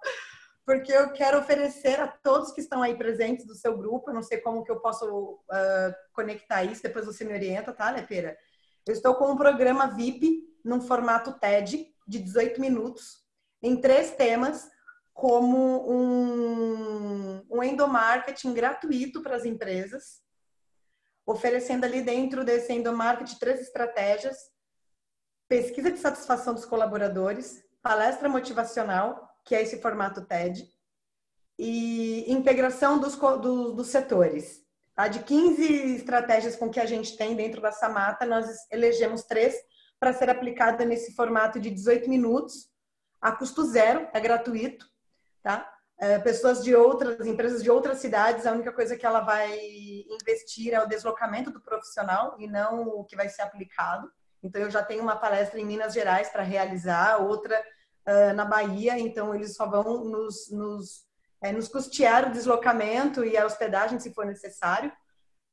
Speaker 8: Porque eu quero oferecer a todos que estão aí presentes do seu grupo. Eu não sei como que eu posso uh, conectar isso, depois você me orienta, tá, Lepeira? Eu estou com um programa VIP num formato TED de 18 minutos, em três temas, como um, um endomarketing gratuito para as empresas, oferecendo ali dentro desse endomarketing três estratégias: pesquisa de satisfação dos colaboradores, palestra motivacional, que é esse formato TED, e integração dos, do, dos setores. Tá? De 15 estratégias com que a gente tem dentro da Samata, nós elegemos três para ser aplicada nesse formato de 18 minutos, a custo zero, é gratuito, tá? É, pessoas de outras empresas de outras cidades, a única coisa que ela vai investir é o deslocamento do profissional e não o que vai ser aplicado. Então, eu já tenho uma palestra em Minas Gerais para realizar, outra uh, na Bahia, então eles só vão nos, nos, é, nos, custear o deslocamento e a hospedagem, se for necessário.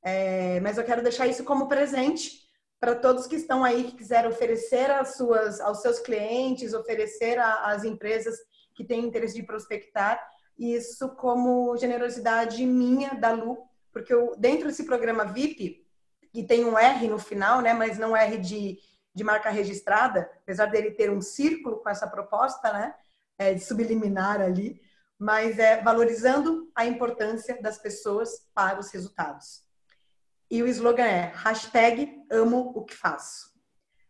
Speaker 8: É, mas eu quero deixar isso como presente para todos que estão aí, que quiserem oferecer às suas, aos seus clientes, oferecer às empresas que têm interesse de prospectar, isso como generosidade minha, da Lu, porque eu, dentro desse programa VIP, que tem um R no final, né, mas não R de, de marca registrada, apesar dele ter um círculo com essa proposta, né, é, de subliminar ali, mas é valorizando a importância das pessoas para os resultados. E o slogan é hashtag amo o que faço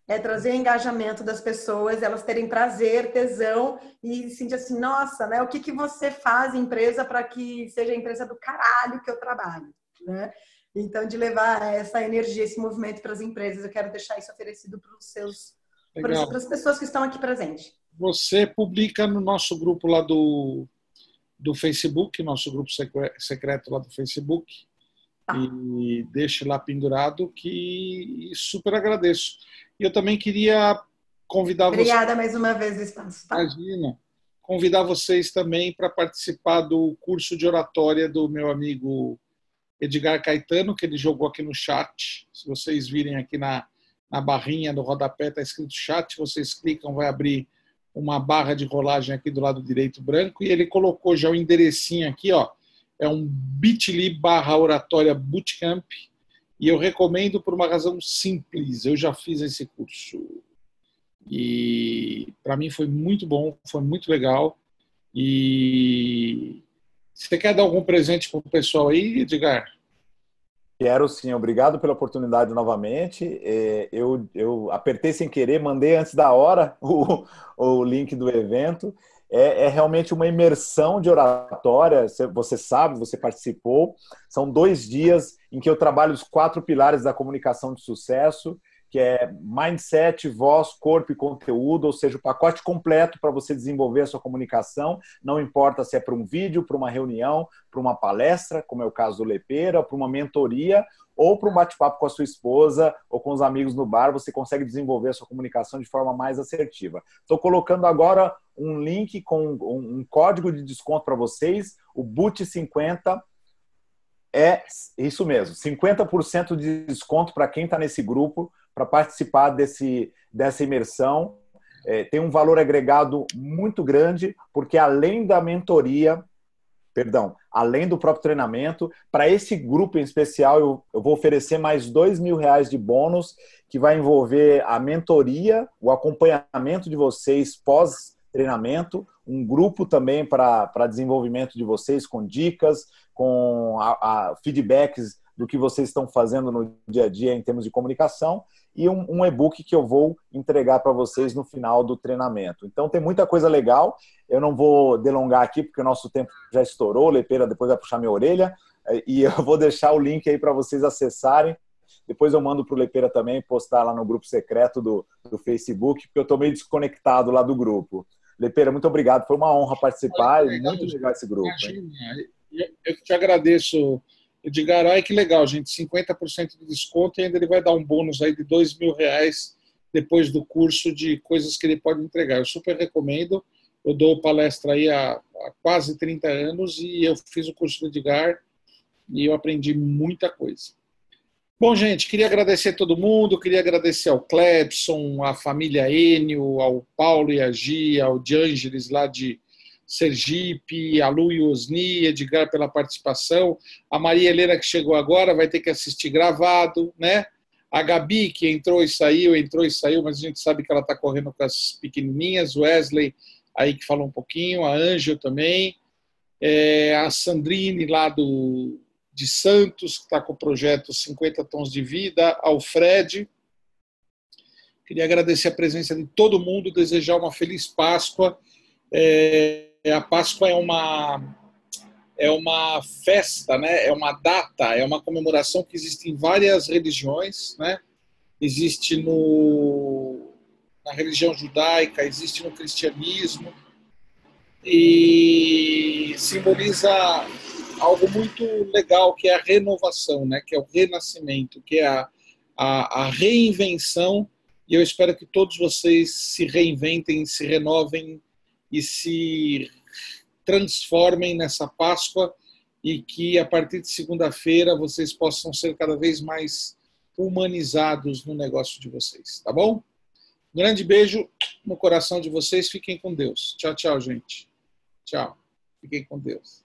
Speaker 8: é trazer engajamento das pessoas, elas terem prazer, tesão e sentir assim, nossa, né? O que, que você faz empresa para que seja a empresa do caralho que eu trabalho, né? Então, de levar essa energia, esse movimento para as empresas, eu quero deixar isso oferecido para os seus, para as pessoas que estão aqui presentes.
Speaker 1: Você publica no nosso grupo lá do, do Facebook, nosso grupo secreto lá do Facebook, ah. e deixe lá pendurado que super agradeço. E eu também queria convidar
Speaker 8: Obrigada vocês... mais uma vez, Espaço.
Speaker 1: Tá? Imagina. Convidar vocês também para participar do curso de oratória do meu amigo Edgar Caetano, que ele jogou aqui no chat. Se vocês virem aqui na, na barrinha do rodapé, está escrito chat, vocês clicam, vai abrir uma barra de rolagem aqui do lado direito branco, e ele colocou já o enderecinho aqui, ó, é um bit.ly barra oratória bootcamp, E eu recomendo por uma razão simples. Eu já fiz esse curso. E para mim foi muito bom, foi muito legal. E você quer dar algum presente para o pessoal aí, Edgar?
Speaker 9: Quero sim, obrigado pela oportunidade novamente. É, eu, eu apertei sem querer, mandei antes da hora [LAUGHS] o, o link do evento. É, é, realmente uma imersão de oratória. Você sabe, você participou. São dois dias em que eu trabalho os quatro pilares da comunicação de sucesso que é mindset, voz, corpo e conteúdo, ou seja, o pacote completo para você desenvolver a sua comunicação, não importa se é para um vídeo, para uma reunião, para uma palestra, como é o caso do Lepeira, para uma mentoria ou para um bate-papo com a sua esposa ou com os amigos no bar, você consegue desenvolver a sua comunicação de forma mais assertiva. Estou colocando agora um link com um código de desconto para vocês, o BUT50 é isso mesmo, 50% de desconto para quem está nesse grupo para participar desse, dessa imersão. É, tem um valor agregado muito grande, porque além da mentoria, perdão, além do próprio treinamento, para esse grupo em especial, eu, eu vou oferecer mais dois mil reais de bônus, que vai envolver a mentoria, o acompanhamento de vocês pós-treinamento, um grupo também para desenvolvimento de vocês, com dicas, com a, a feedbacks do que vocês estão fazendo no dia a dia em termos de comunicação e um, um e-book que eu vou entregar para vocês no final do treinamento. Então tem muita coisa legal. Eu não vou delongar aqui porque o nosso tempo já estourou. Lepeira depois vai puxar minha orelha eh, e eu vou deixar o link aí para vocês acessarem. Depois eu mando para o Lepeira também postar lá no grupo secreto do, do Facebook, porque eu estou meio desconectado lá do grupo. Lepeira, muito obrigado. Foi uma honra participar e muito legal esse grupo.
Speaker 1: Eu te agradeço Edgar, ai que legal, gente, 50% de desconto e ainda ele vai dar um bônus aí de dois mil reais depois do curso de coisas que ele pode entregar. Eu super recomendo. Eu dou palestra aí há, há quase 30 anos e eu fiz o curso do Edgar e eu aprendi muita coisa. Bom, gente, queria agradecer a todo mundo, queria agradecer ao Clebson, à família Enio, ao Paulo e a Gia, ao Diângeles lá de Sergipe, a Lu e Osni, Edgar pela participação, a Maria Helena que chegou agora vai ter que assistir gravado, né? A Gabi que entrou e saiu, entrou e saiu, mas a gente sabe que ela está correndo com as pequenininhas, Wesley aí que falou um pouquinho, a Ângel também, é, a Sandrine lá do, de Santos, que está com o projeto 50 Tons de Vida, ao. Queria agradecer a presença de todo mundo, desejar uma feliz Páscoa. É, a Páscoa é uma é uma festa, né? É uma data, é uma comemoração que existe em várias religiões, né? Existe no na religião judaica, existe no cristianismo e simboliza algo muito legal que é a renovação, né? Que é o renascimento, que é a, a, a reinvenção. E eu espero que todos vocês se reinventem, se renovem e se transformem nessa Páscoa e que a partir de segunda-feira vocês possam ser cada vez mais humanizados no negócio de vocês, tá bom? Grande beijo no coração de vocês, fiquem com Deus. Tchau, tchau, gente. Tchau. Fiquem com Deus.